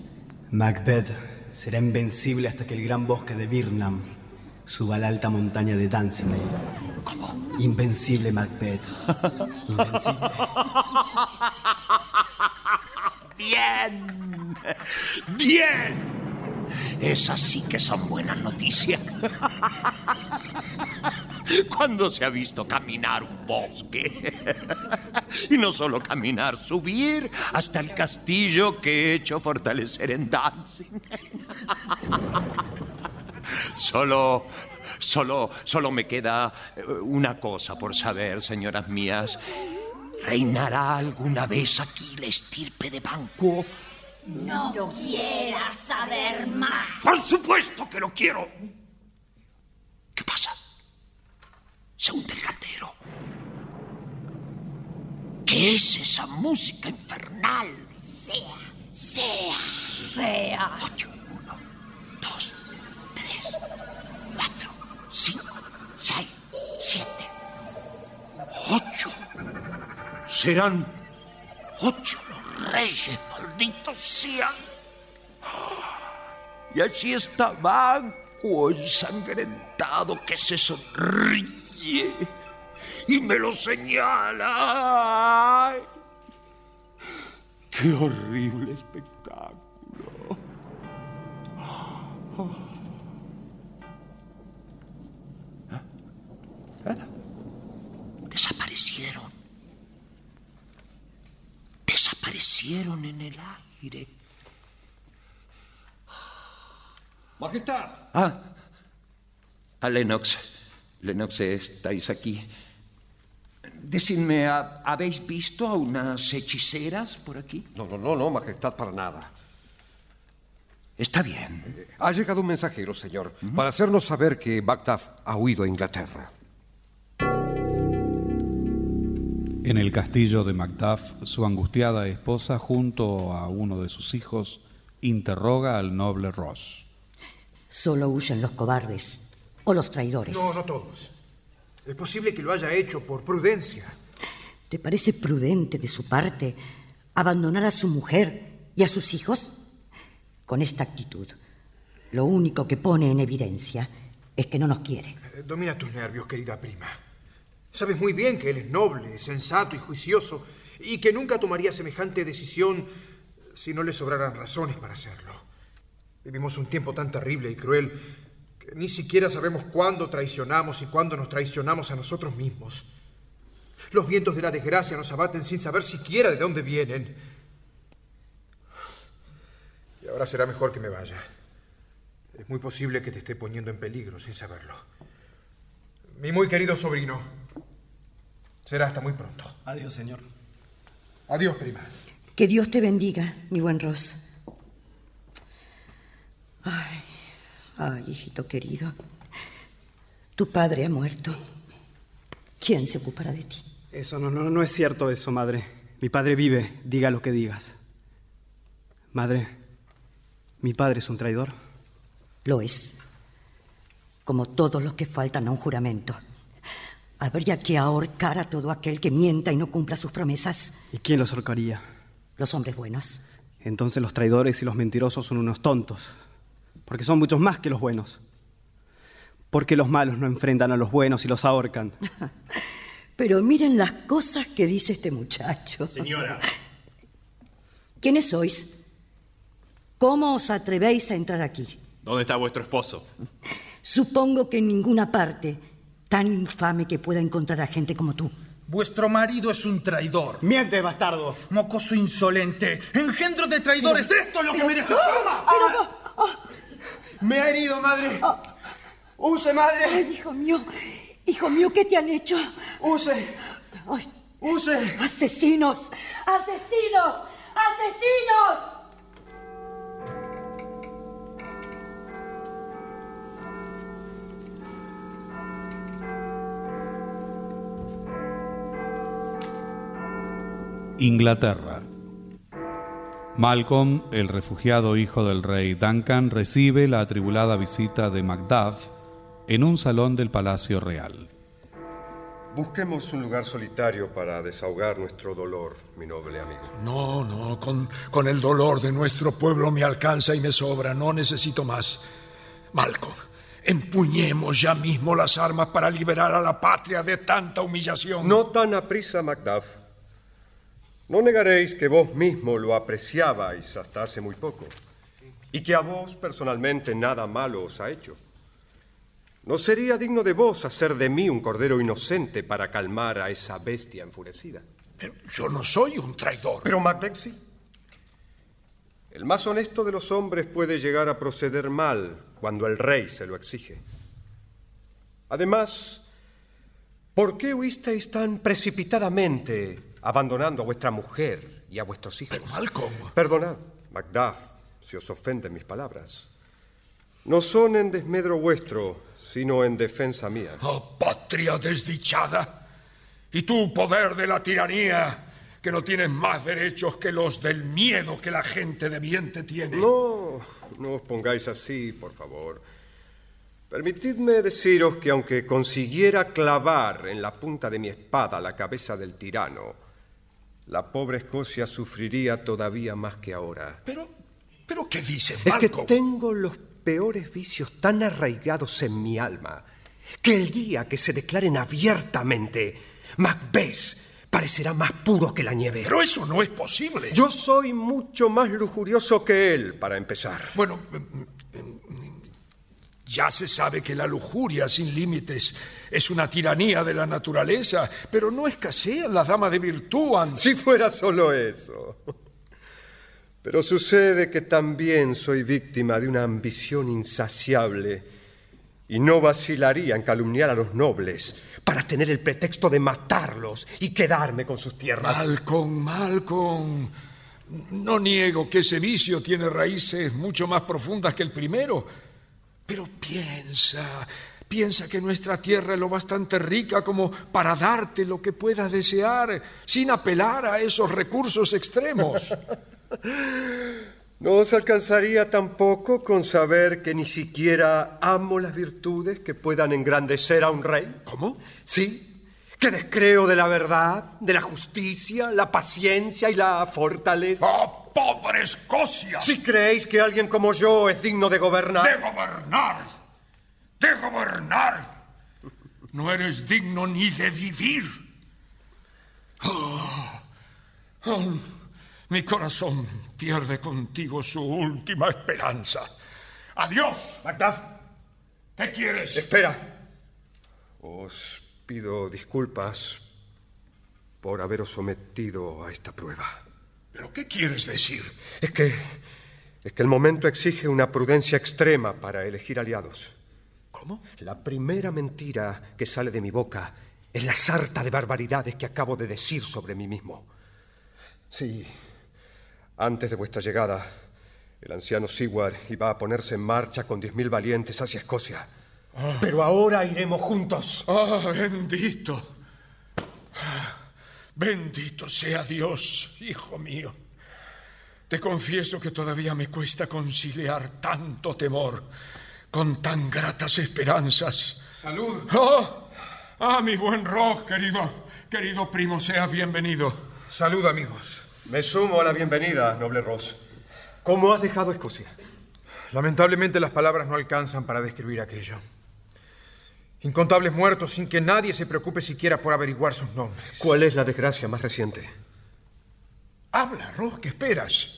Macbeth será invencible hasta que el gran bosque de Birnam suba a la alta montaña de Dunsinane. ¿Cómo? Invencible Macbeth. Invencible. Bien, bien. Esas sí que son buenas noticias. ¿Cuándo se ha visto caminar un bosque? Y no solo caminar, subir hasta el castillo que he hecho fortalecer en Dancing. Solo, solo, solo me queda eh, una cosa por saber, señoras mías. ¿Reinará alguna vez aquí la estirpe de Banquo? No, quieras saber más. Por supuesto que lo quiero. ¿Qué pasa? Se hunde el caldero. ¿Qué es esa música infernal? Sea, sea, sea. Cinco, seis, siete, ocho. Serán ocho los reyes, malditos sean. Y allí está Banco ensangrentado que se sonríe y me lo señala. ¡Qué horrible espectáculo! Desaparecieron. Desaparecieron en el aire. Majestad. Ah, a Lennox. Lennox, estáis aquí. Decidme, ¿ha- ¿habéis visto a unas hechiceras por aquí? No, no, no, no, Majestad, para nada. Está bien. Ha llegado un mensajero, señor, para hacernos saber que Bagdad ha huido a Inglaterra. En el castillo de Macduff, su angustiada esposa, junto a uno de sus hijos, interroga al noble Ross. Solo huyen los cobardes o los traidores. No, no todos. Es posible que lo haya hecho por prudencia. ¿Te parece prudente de su parte abandonar a su mujer y a sus hijos? Con esta actitud, lo único que pone en evidencia es que no nos quiere. Eh, Domina tus nervios, querida prima. Sabes muy bien que él es noble, sensato y juicioso, y que nunca tomaría semejante decisión si no le sobraran razones para hacerlo. Vivimos un tiempo tan terrible y cruel que ni siquiera sabemos cuándo traicionamos y cuándo nos traicionamos a nosotros mismos. Los vientos de la desgracia nos abaten sin saber siquiera de dónde vienen. Y ahora será mejor que me vaya. Es muy posible que te esté poniendo en peligro sin saberlo. Mi muy querido sobrino. Será hasta muy pronto. Adiós, señor. Adiós, prima. Que Dios te bendiga, mi buen Ross. Ay, ay, hijito querido. Tu padre ha muerto. ¿Quién se ocupará de ti? Eso no, no, no es cierto eso, madre. Mi padre vive, diga lo que digas. Madre, mi padre es un traidor. Lo es. Como todos los que faltan a un juramento. Habría que ahorcar a todo aquel que mienta y no cumpla sus promesas. ¿Y quién los ahorcaría? Los hombres buenos. Entonces los traidores y los mentirosos son unos tontos. Porque son muchos más que los buenos. Porque los malos no enfrentan a los buenos y los ahorcan. Pero miren las cosas que dice este muchacho. Señora. ¿Quiénes sois? ¿Cómo os atrevéis a entrar aquí? ¿Dónde está vuestro esposo? Supongo que en ninguna parte tan infame que pueda encontrar a gente como tú. Vuestro marido es un traidor. Miente, bastardo. Mocoso insolente. Engendro de traidores. Esto es lo que merece. Me ha herido, madre. Use, madre. Ay, hijo mío. Hijo mío, ¿qué te han hecho? Use. Ay, Use. asesinos. Asesinos. Asesinos. Inglaterra. Malcolm, el refugiado hijo del rey Duncan, recibe la atribulada visita de Macduff en un salón del Palacio Real. Busquemos un lugar solitario para desahogar nuestro dolor, mi noble amigo. No, no, con, con el dolor de nuestro pueblo me alcanza y me sobra, no necesito más. Malcolm, empuñemos ya mismo las armas para liberar a la patria de tanta humillación. No tan aprisa, Macduff. No negaréis que vos mismo lo apreciabais hasta hace muy poco y que a vos personalmente nada malo os ha hecho. ¿No sería digno de vos hacer de mí un cordero inocente para calmar a esa bestia enfurecida? Pero yo no soy un traidor. Pero Macbeth sí. El más honesto de los hombres puede llegar a proceder mal cuando el rey se lo exige. Además, ¿por qué huisteis tan precipitadamente abandonando a vuestra mujer y a vuestros hijos? Pero Malcolm. Perdonad, Macduff, si os ofenden mis palabras. No son en desmedro vuestro, sino en defensa mía. Oh, patria desdichada. Y tú, poder de la tiranía, que no tienes más derechos que los del miedo que la gente de bien te tiene. No, no os pongáis así, por favor. Permitidme deciros que aunque consiguiera clavar en la punta de mi espada la cabeza del tirano, la pobre Escocia sufriría todavía más que ahora. Pero, pero ¿qué dice Es que tengo los peores vicios tan arraigados en mi alma que el día que se declaren abiertamente, Macbeth parecerá más puro que la nieve. Pero eso no es posible. Yo soy mucho más lujurioso que él, para empezar. Bueno, ya se sabe que la lujuria sin límites es una tiranía de la naturaleza, pero no escasean las damas de virtud. ante- Si fuera solo eso. Pero sucede que también soy víctima de una ambición insaciable y no vacilaría en calumniar a los nobles para tener el pretexto de matarlos y quedarme con sus tierras. Malcolm, Malcolm. No niego que ese vicio tiene raíces mucho más profundas que el primero, pero piensa, piensa que nuestra tierra es lo bastante rica como para darte lo que puedas desear sin apelar a esos recursos extremos. No os alcanzaría tampoco con saber que ni siquiera amo las virtudes que puedan engrandecer a un rey. ¿Cómo? Sí, que descreo de la verdad, de la justicia, la paciencia y la fortaleza. ¡Oh, pobre Escocia! Si creéis que alguien como yo es digno de gobernar. ¡De gobernar! ¡De gobernar! No eres digno ni de vivir. Oh, oh, mi corazón pierde contigo su última esperanza. ¡Adiós! Macduff, ¿Qué quieres? espera. Os pido disculpas por haberos sometido a esta prueba. ¿Pero qué quieres decir? Es que es que el momento exige una prudencia extrema para elegir aliados. ¿Cómo? La primera mentira que sale de mi boca es la sarta de barbaridades que acabo de decir sobre mí mismo. Sí, antes de vuestra llegada, el anciano Seward iba a ponerse en marcha con diez mil valientes hacia Escocia. Pero ahora iremos juntos. ¡Ah, bendito! Bendito sea Dios, hijo mío. Te confieso que todavía me cuesta conciliar tanto temor con tan gratas esperanzas. Salud. ¡Ah! ¡Ah, mi buen Ross, querido! Querido primo, seas bienvenido. Salud, amigos. Me sumo a la bienvenida, noble Ross. ¿Cómo has dejado Escocia? Lamentablemente las palabras no alcanzan para describir aquello. Incontables muertos sin que nadie se preocupe siquiera por averiguar sus nombres. ¿Cuál es la desgracia más reciente? Habla, Ross, ¿qué esperas?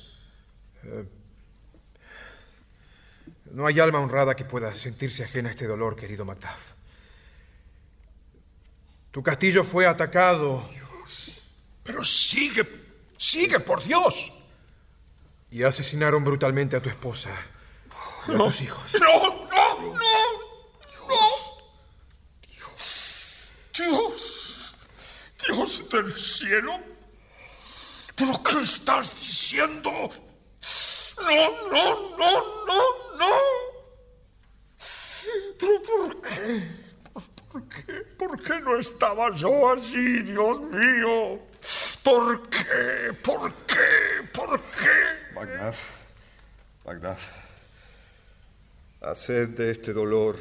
No hay alma honrada que pueda sentirse ajena a este dolor, querido Macduff. Tu castillo fue atacado Pero sigue, sigue, por Dios. y asesinaron brutalmente a tu esposa y a No. tus hijos. No, no, no, no. Dios, Dios, del cielo. ¿Pero qué estás diciendo? No, no, no, no, no. ¿Pero por qué? ¿Por qué? ¿Por qué no estaba yo allí, Dios mío? ¿Por qué? ¿Por qué? ¿Por qué? Macduff, Macduff, haced de este dolor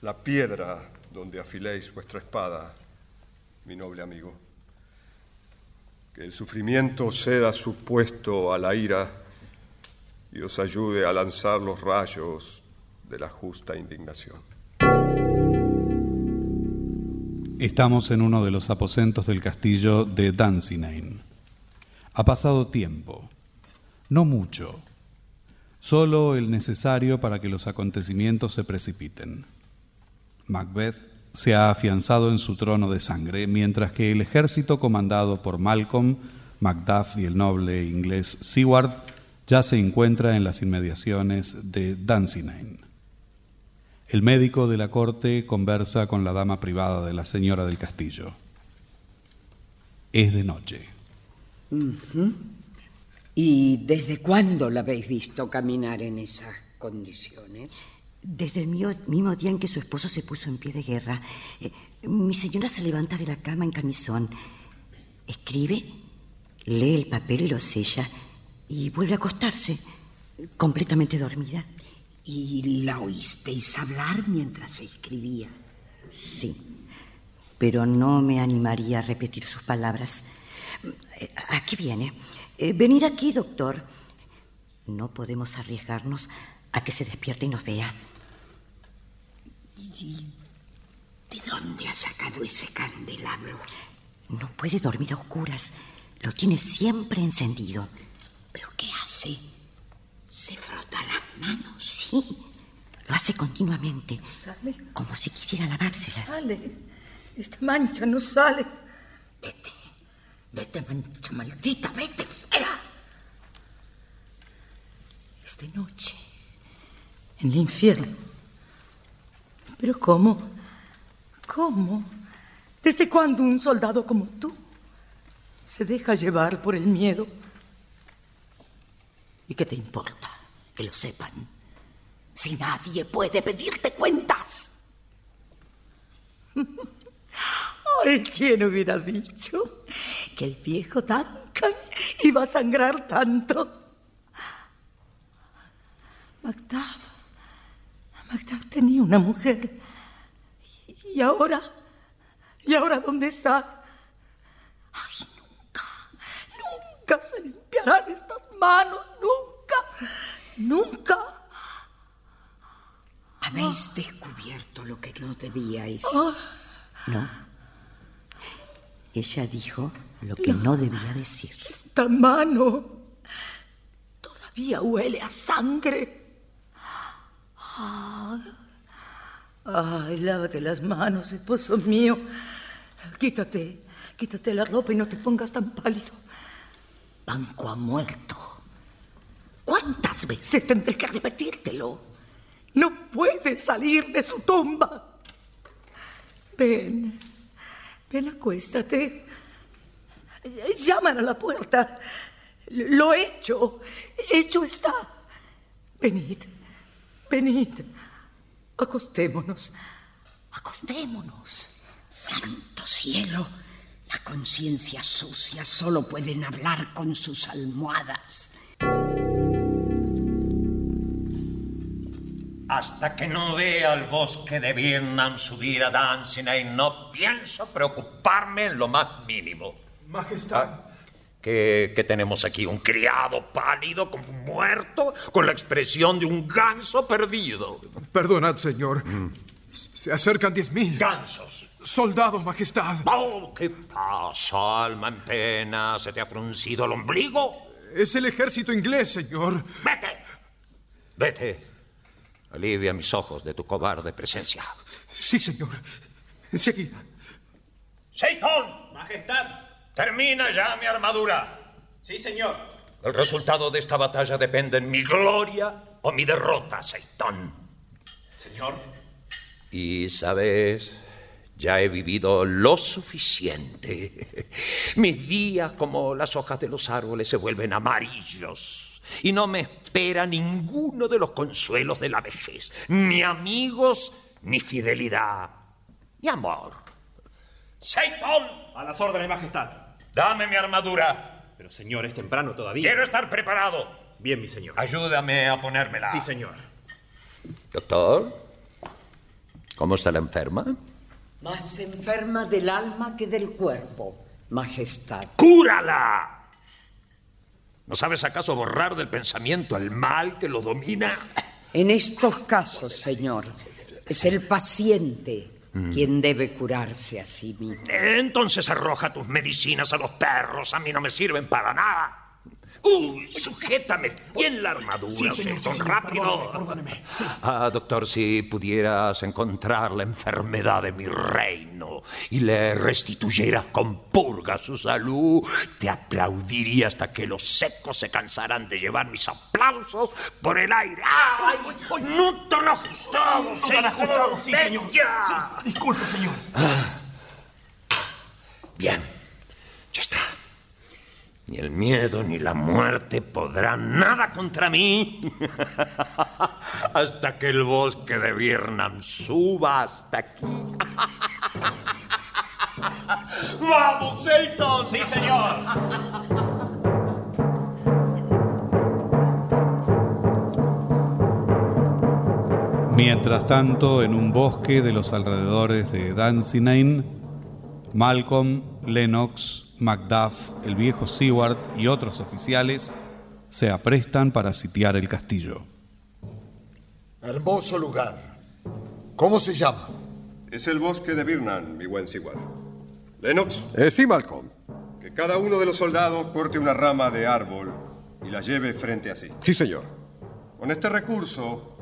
la piedra donde afiléis vuestra espada, mi noble amigo. Que el sufrimiento ceda su puesto a la ira y os ayude a lanzar los rayos de la justa indignación. Estamos en uno de los aposentos del castillo de Dunsinane. Ha pasado tiempo, no mucho, solo el necesario para que los acontecimientos se precipiten. Macbeth se ha afianzado en su trono de sangre, mientras que el ejército comandado por Malcolm, Macduff y el noble inglés Seward ya se encuentra en las inmediaciones de Dunsinane. El médico de la corte conversa con la dama privada de la señora del castillo. Es de noche. ¿Y desde cuándo la habéis visto caminar en esas condiciones? Desde el mío- mismo día en que su esposo se puso en pie de guerra, eh, mi señora se levanta de la cama en camisón, escribe, lee el papel y lo sella y vuelve a acostarse, completamente dormida. ¿Y la oísteis hablar mientras escribía? Sí, pero no me animaría a repetir sus palabras. Eh, Aquí viene. Eh, venid aquí, doctor. No podemos arriesgarnos a que se despierte y nos vea. ¿Y de dónde ha sacado ese candelabro? No puede dormir a oscuras. Lo tiene siempre encendido. ¿Pero qué hace? ¿Se frota las manos? Sí, lo hace continuamente, Sale, como si quisiera lavárselas. sale. Esta mancha no sale. Vete, vete, mancha maldita, vete fuera. Es de noche, en el infierno. Pero ¿cómo? ¿Cómo? ¿Desde cuándo un soldado como tú se deja llevar por el miedo? ¿Y qué te importa que lo sepan? Si nadie puede pedirte cuentas. Ay, ¿quién hubiera dicho que el viejo Duncan iba a sangrar tanto? Macduff, Macduff tenía una mujer. ¿Y ahora? ¿Y ahora dónde está? Ay, nunca, nunca se limpiarán estas manos, nunca, nunca. Habéis descubierto lo que no debíais. Ah, No. Ella dijo lo que no debía decir. esta mano todavía huele a sangre. Ah. Ay, lávate las manos, esposo mío. Quítate, quítate la ropa y no te pongas tan pálido. Banco ha muerto. ¿Cuántas veces tendré que repetírtelo? No puede salir de su tumba. Ven, ven, acuéstate. Llaman a la puerta. Lo he hecho. Hecho está. Venid, venid. Acostémonos. Acostémonos. Santo cielo, la conciencia sucia solo pueden hablar con sus almohadas. Hasta que no vea al bosque de Vietnam subir a Dunsinane, no pienso preocuparme en lo más mínimo. Majestad. ¿Qué, qué tenemos aquí? ¿Un criado pálido, como muerto, con la expresión de un ganso perdido? Perdonad, señor. Se acercan diez mil. Gansos. Soldados, Majestad. Oh, ¿Qué pasa, alma en pena? ¿Se te ha fruncido el ombligo? Es el ejército inglés, señor. Vete. Vete. Alivia mis ojos de tu cobarde presencia. Sí, señor. Enseguida. ¡Seiton! Majestad. Termina ya mi armadura. Sí, señor. El resultado de esta batalla depende en mi gloria o mi derrota, Seitón. Señor. Y sabes, ya he vivido lo suficiente. Mis días, como las hojas de los árboles, se vuelven amarillos. Y no me espera ninguno de los consuelos de la vejez. Ni amigos, ni fidelidad, ni amor. ¡Seitón! A las órdenes, Majestad. Dame mi armadura. Pero, señor, es temprano todavía. Quiero estar preparado. Bien, mi señor. Ayúdame a ponérmela. Sí, señor. Doctor, ¿cómo está la enferma? Más enferma del alma que del cuerpo, Majestad. ¡Cúrala! ¿No sabes acaso borrar del pensamiento el mal que lo domina? En estos casos, señor, es el paciente Mm. quien debe curarse a sí mismo. Entonces arroja tus medicinas a los perros. A mí no me sirven para nada. Uy, sujétame bien la armadura. Sí, señor, sí, señor, rápido. perdóneme, perdóneme. Sí. Ah, doctor, si pudieras encontrar la enfermedad de mi reino y le restituyeras con purga su salud, te aplaudiría hasta que los secos se cansarán de llevar mis aplausos por el aire. ¡Ay! ¡No tan ajustado, No tan señor! ajustado, sí, señor. Disculpe, señor. Bien, ya está. Ni el miedo ni la muerte podrán nada contra mí hasta que el bosque de Vietnam suba hasta aquí. ¡Vamos, Seyton! Sí, señor. Mientras tanto, en un bosque de los alrededores de Dunsinane, Malcolm, Lennox, Macduff, el viejo Seward y otros oficiales se aprestan para sitiar el castillo. Hermoso lugar. ¿Cómo se llama? Es el bosque de Birnan, mi buen Seward. Lennox, Eh, sí, Malcolm. que cada uno de los soldados corte una rama de árbol y la lleve frente a sí. Sí, señor. Con este recurso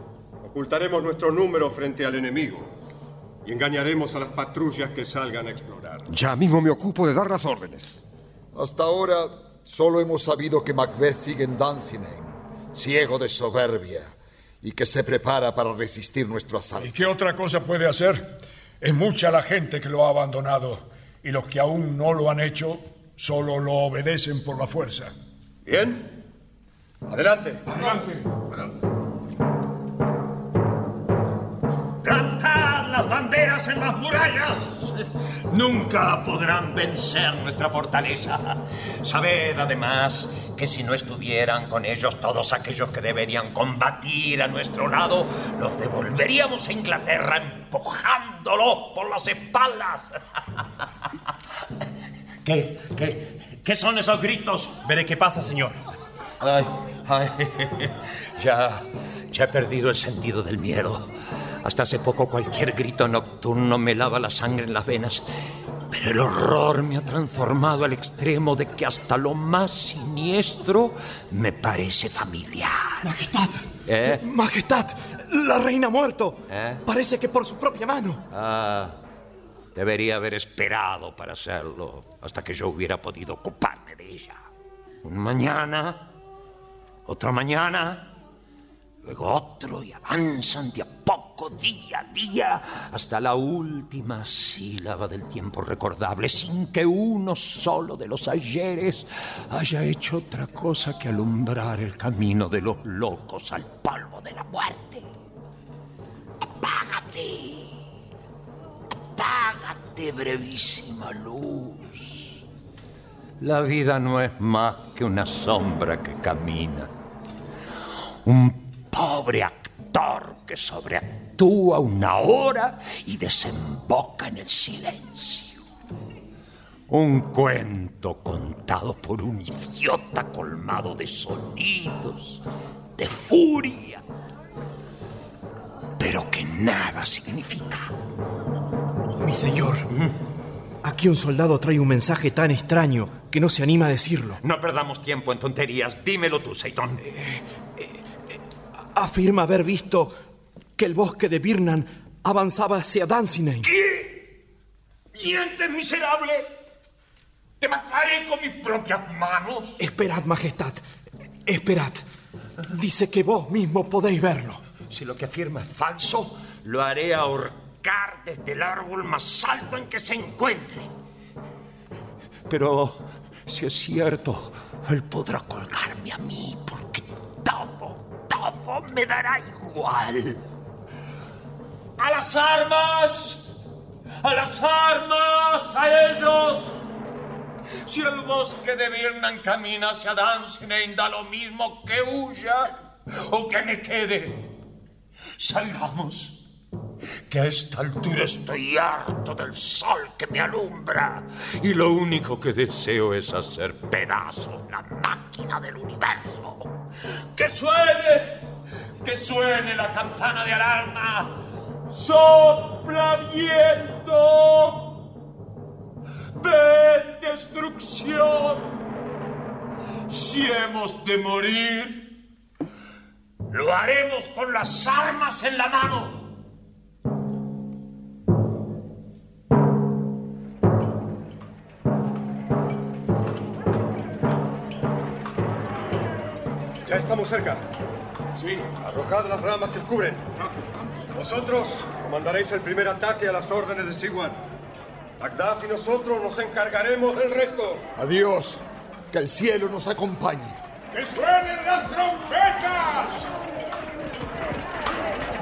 ocultaremos nuestro número frente al enemigo y engañaremos a las patrullas que salgan a explorar. Ya mismo me ocupo de dar las órdenes. Hasta ahora solo hemos sabido que Macbeth sigue en Dunsinane, ciego de soberbia, y que se prepara para resistir nuestro asalto. ¿Y qué otra cosa puede hacer? Es mucha la gente que lo ha abandonado y los que aún no lo han hecho solo lo obedecen por la fuerza. Bien. Adelante. Adelante. ¡Plantad las banderas en las murallas! Nunca podrán vencer nuestra fortaleza. Sabed además que si no estuvieran con ellos todos aquellos que deberían combatir a nuestro lado, los devolveríamos a Inglaterra empujándolos por las espaldas. ¿Qué, qué, qué son esos gritos? Veré qué pasa, señor. Ay, ay, ya, ya he perdido el sentido del miedo. Hasta hace poco cualquier grito nocturno me lava la sangre en las venas. Pero el horror me ha transformado al extremo de que hasta lo más siniestro me parece familiar. Majestad. ¿Eh? Majestad, la reina ha muerto. ¿Eh? Parece que por su propia mano. Ah, debería haber esperado para hacerlo hasta que yo hubiera podido ocuparme de ella. Un mañana, otra mañana, luego otro y avanzan de a poco, día a día, hasta la última sílaba del tiempo recordable, sin que uno solo de los ayeres haya hecho otra cosa que alumbrar el camino de los locos al polvo de la muerte. Apágate. Apágate, brevísima luz. La vida no es más que una sombra que camina. Un pobre actor que sobreactúa una hora y desemboca en el silencio. Un cuento contado por un idiota colmado de sonidos, de furia, pero que nada significa. Mi señor, aquí un soldado trae un mensaje tan extraño que no se anima a decirlo. No perdamos tiempo en tonterías. Dímelo tú, Seiton. Afirma haber visto que el bosque de Birnan avanzaba hacia Dunsinane. ¿Qué? ¿Mientes, miserable? Te mataré con mis propias manos. Esperad, Majestad. Esperad. Dice que vos mismo podéis verlo. Si lo que afirma es falso, lo haré ahorcar desde el árbol más alto en que se encuentre. Pero si es cierto, él podrá colgarme a mí porque todo, me dará igual. ¡A las armas! ¡A las armas! ¡A ellos! Si el bosque de Birnam camina hacia Dunsinane, da lo mismo que huya o que me quede. Salgamos. A esta altura estoy harto del sol que me alumbra y lo único que deseo es hacer pedazos la máquina del universo. ¡Que suene! ¡Que suene la campana de alarma! ¡Sopla viento! ¡Ven destrucción! Si hemos de morir, lo haremos con las armas en la mano. Ya estamos cerca. Sí. Arrojad las ramas que os cubren. Vosotros comandaréis el primer ataque a las órdenes de Sigward. Macduff y nosotros nos encargaremos del resto. Adiós. Que el cielo nos acompañe. ¡Que suenen las trompetas!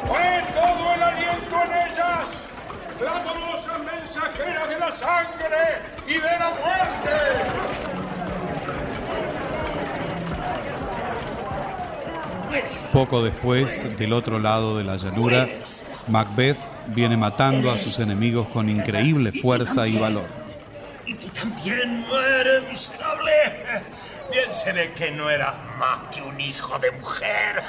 ¡Pon todo el aliento en ellas! ¡Clamorosas mensajeras de la sangre y de la muerte! Poco después, del otro lado de la llanura, Macbeth viene matando a sus enemigos con increíble fuerza y valor. Y tú también mueres, miserable. Bien se ve que no eras más que un hijo de mujer.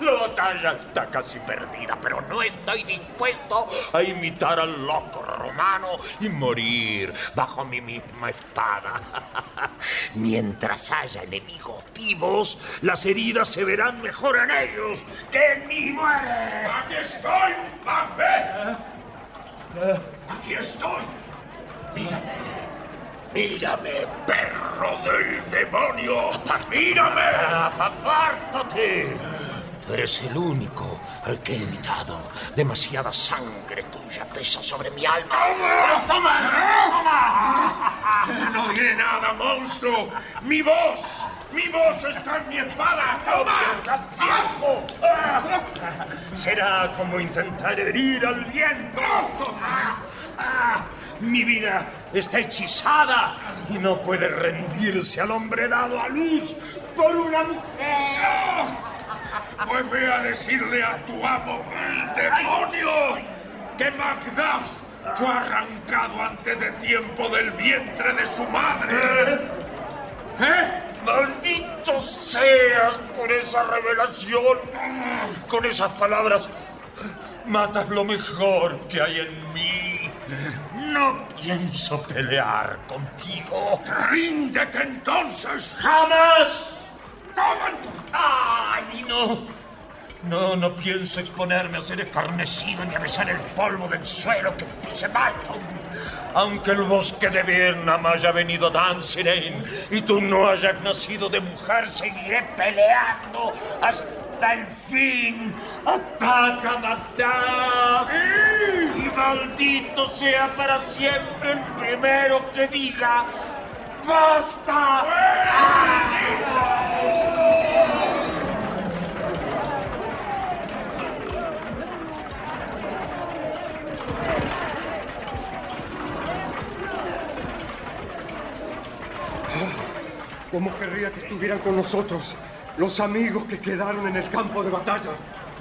La batalla está casi perdida, pero no estoy dispuesto a imitar al loco romano y morir bajo mi misma espada. Mientras haya enemigos vivos, las heridas se verán mejor en ellos que en mí muere. ¡Aquí estoy, Macbeth! ¡Aquí estoy! Mírame. Mírame, perro del demonio. Mírame. Apártate. Tú eres el único al que he evitado. Demasiada sangre tuya pesa sobre mi alma. ¡Toma! ¡Toma! ¡Toma! No diré nada, monstruo. Mi voz, mi voz está en mi espada. ¡Toma! tiempo! Será como intentar herir al viento. ¡Toma! Mi vida está hechizada y no puede rendirse al hombre dado a luz por una mujer. Pues a decirle a tu amo, el demonio, que Macduff fue arrancado antes de tiempo del vientre de su madre. ¿Eh? Maldito seas por esa revelación. Con esas palabras matas lo mejor que hay en mí. No pienso pelear contigo. ¡Ríndete entonces! ¡Jamás! ¡Ay, no! No, no pienso exponerme a ser escarnecido ni a besar el polvo del suelo que pise Malcolm. Aunque el bosque de Birnam haya venido a Dunsinane y tú no hayas nacido de mujer, seguiré peleando hasta el fin. ¡Ataca, Macduff! Y maldito sea para siempre el primero que diga ¡Basta! ¿Cómo querría que estuvieran con nosotros los amigos que quedaron en el campo de batalla?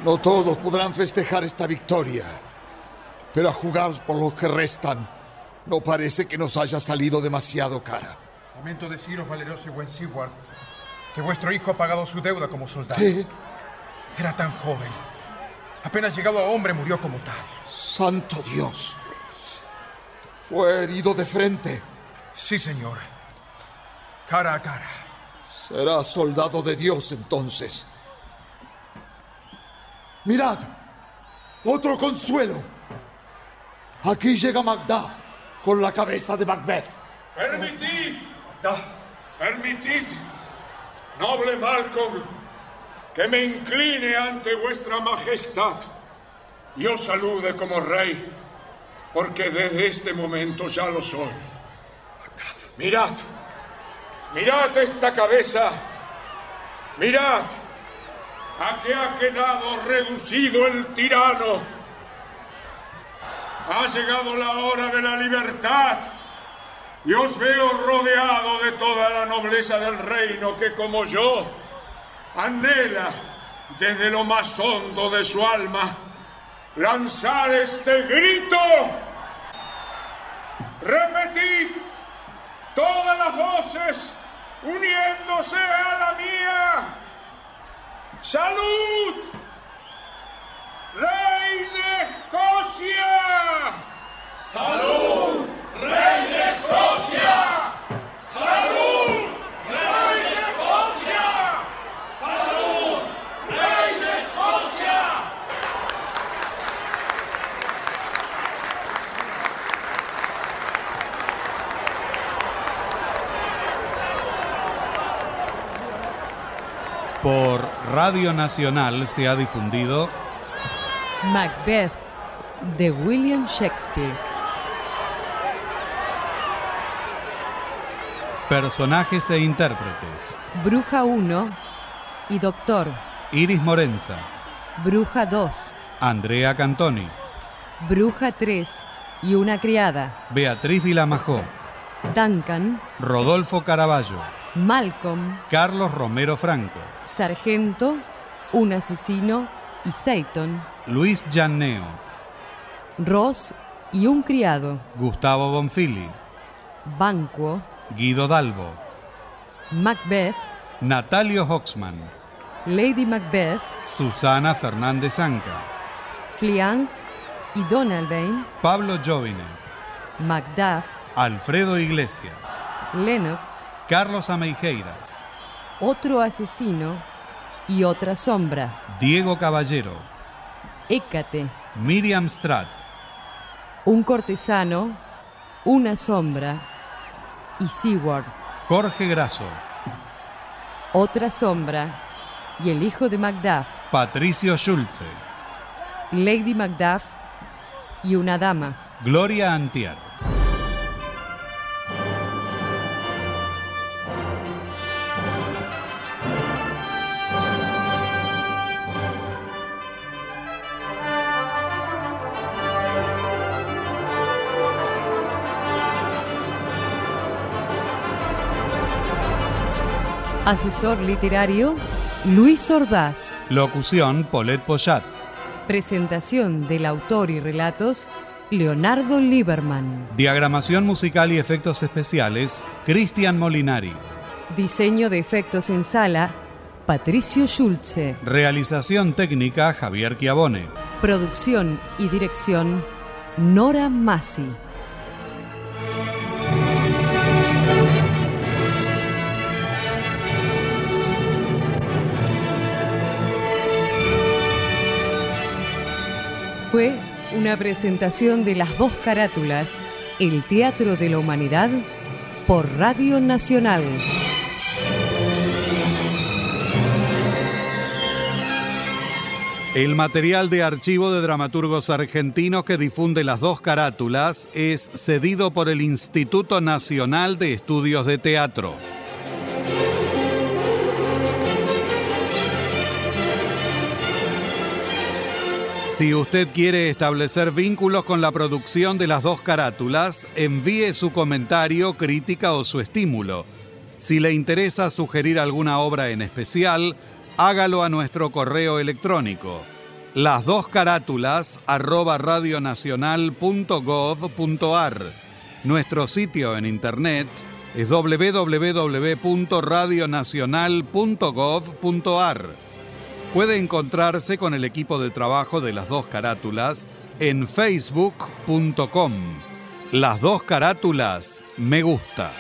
No todos podrán festejar esta victoria, pero a jugar por los que restan, no parece que nos haya salido demasiado cara. Lamento deciros, valeroso y buen Sigurd, que vuestro hijo ha pagado su deuda como soldado. ¿Qué? Era tan joven. Apenas llegado a hombre murió como tal. Santo Dios. Fue herido de frente. Sí, señor. Cara a cara. Será soldado de Dios entonces. Mirad. Otro consuelo. Aquí llega Macduff con la cabeza de Macbeth. Permitid, permitid, noble Malcolm, que me incline ante vuestra majestad y os salude como rey, porque desde este momento ya lo soy. Mirad, mirad esta cabeza, mirad a qué ha quedado reducido el tirano. Ha llegado la hora de la libertad y os veo rodeado de toda la nobleza del reino que como yo anhela desde lo más hondo de su alma lanzar este grito. Repetid todas las voces uniéndose a la mía. ¡Salud! ¡Rey de Escocia! ¡Salud! ¡Rey de Escocia! ¡Salud! ¡Rey de Escocia! ¡Salud! ¡Rey de Escocia! Por Radio Nacional se ha difundido Macbeth de William Shakespeare. Personajes e intérpretes. Bruja 1 y Doctor. Iris Morenza, Bruja 2. Andrea Cantoni, Bruja 3 y una criada. Beatriz Vilamajó, Duncan. Rodolfo Caraballo, Malcolm. Carlos Romero Franco, Sargento. Un asesino y Seyton. Luis Gianneo, Ross y un criado. Gustavo Bonfili, Banquo. Guido Dalbo, Macbeth. Natalio Hoxman, Lady Macbeth. Susana Fernández Anca, Fliance y Donalbain. Pablo Jovine, Macduff. Alfredo Iglesias, Lennox. Carlos Ameijeiras, Otro asesino y otra sombra. Diego Caballero, Hécate. Miriam Stratt, Un cortesano. Una sombra. Y Seward. Jorge Grasso, Otra sombra. Y el hijo de Macduff. Patricio Schulze, Lady Macduff y una dama. Gloria Antier. Asesor literario Luis Ordaz. Locución Paulette Poyat. Presentación del autor y relatos Leonardo Lieberman. Diagramación musical y efectos especiales Cristian Molinari. Diseño de efectos en sala Patricio Schulze. Realización técnica Javier Chiavone. Producción y dirección Nora Massi. Fue una presentación de las dos carátulas, El Teatro de la Humanidad, por Radio Nacional. El material de archivo de dramaturgos argentinos que difunde las dos carátulas es cedido por el Instituto Nacional de Estudios de Teatro. Si usted quiere establecer vínculos con la producción de las dos carátulas, envíe su comentario, crítica o su estímulo. Si le interesa sugerir alguna obra en especial, hágalo a nuestro correo electrónico. Las dos carátulas. Nuestro sitio en internet es www.radionacional.gov.ar. Puede encontrarse con el equipo de trabajo de las dos carátulas en facebook.com. Las dos carátulas me gusta.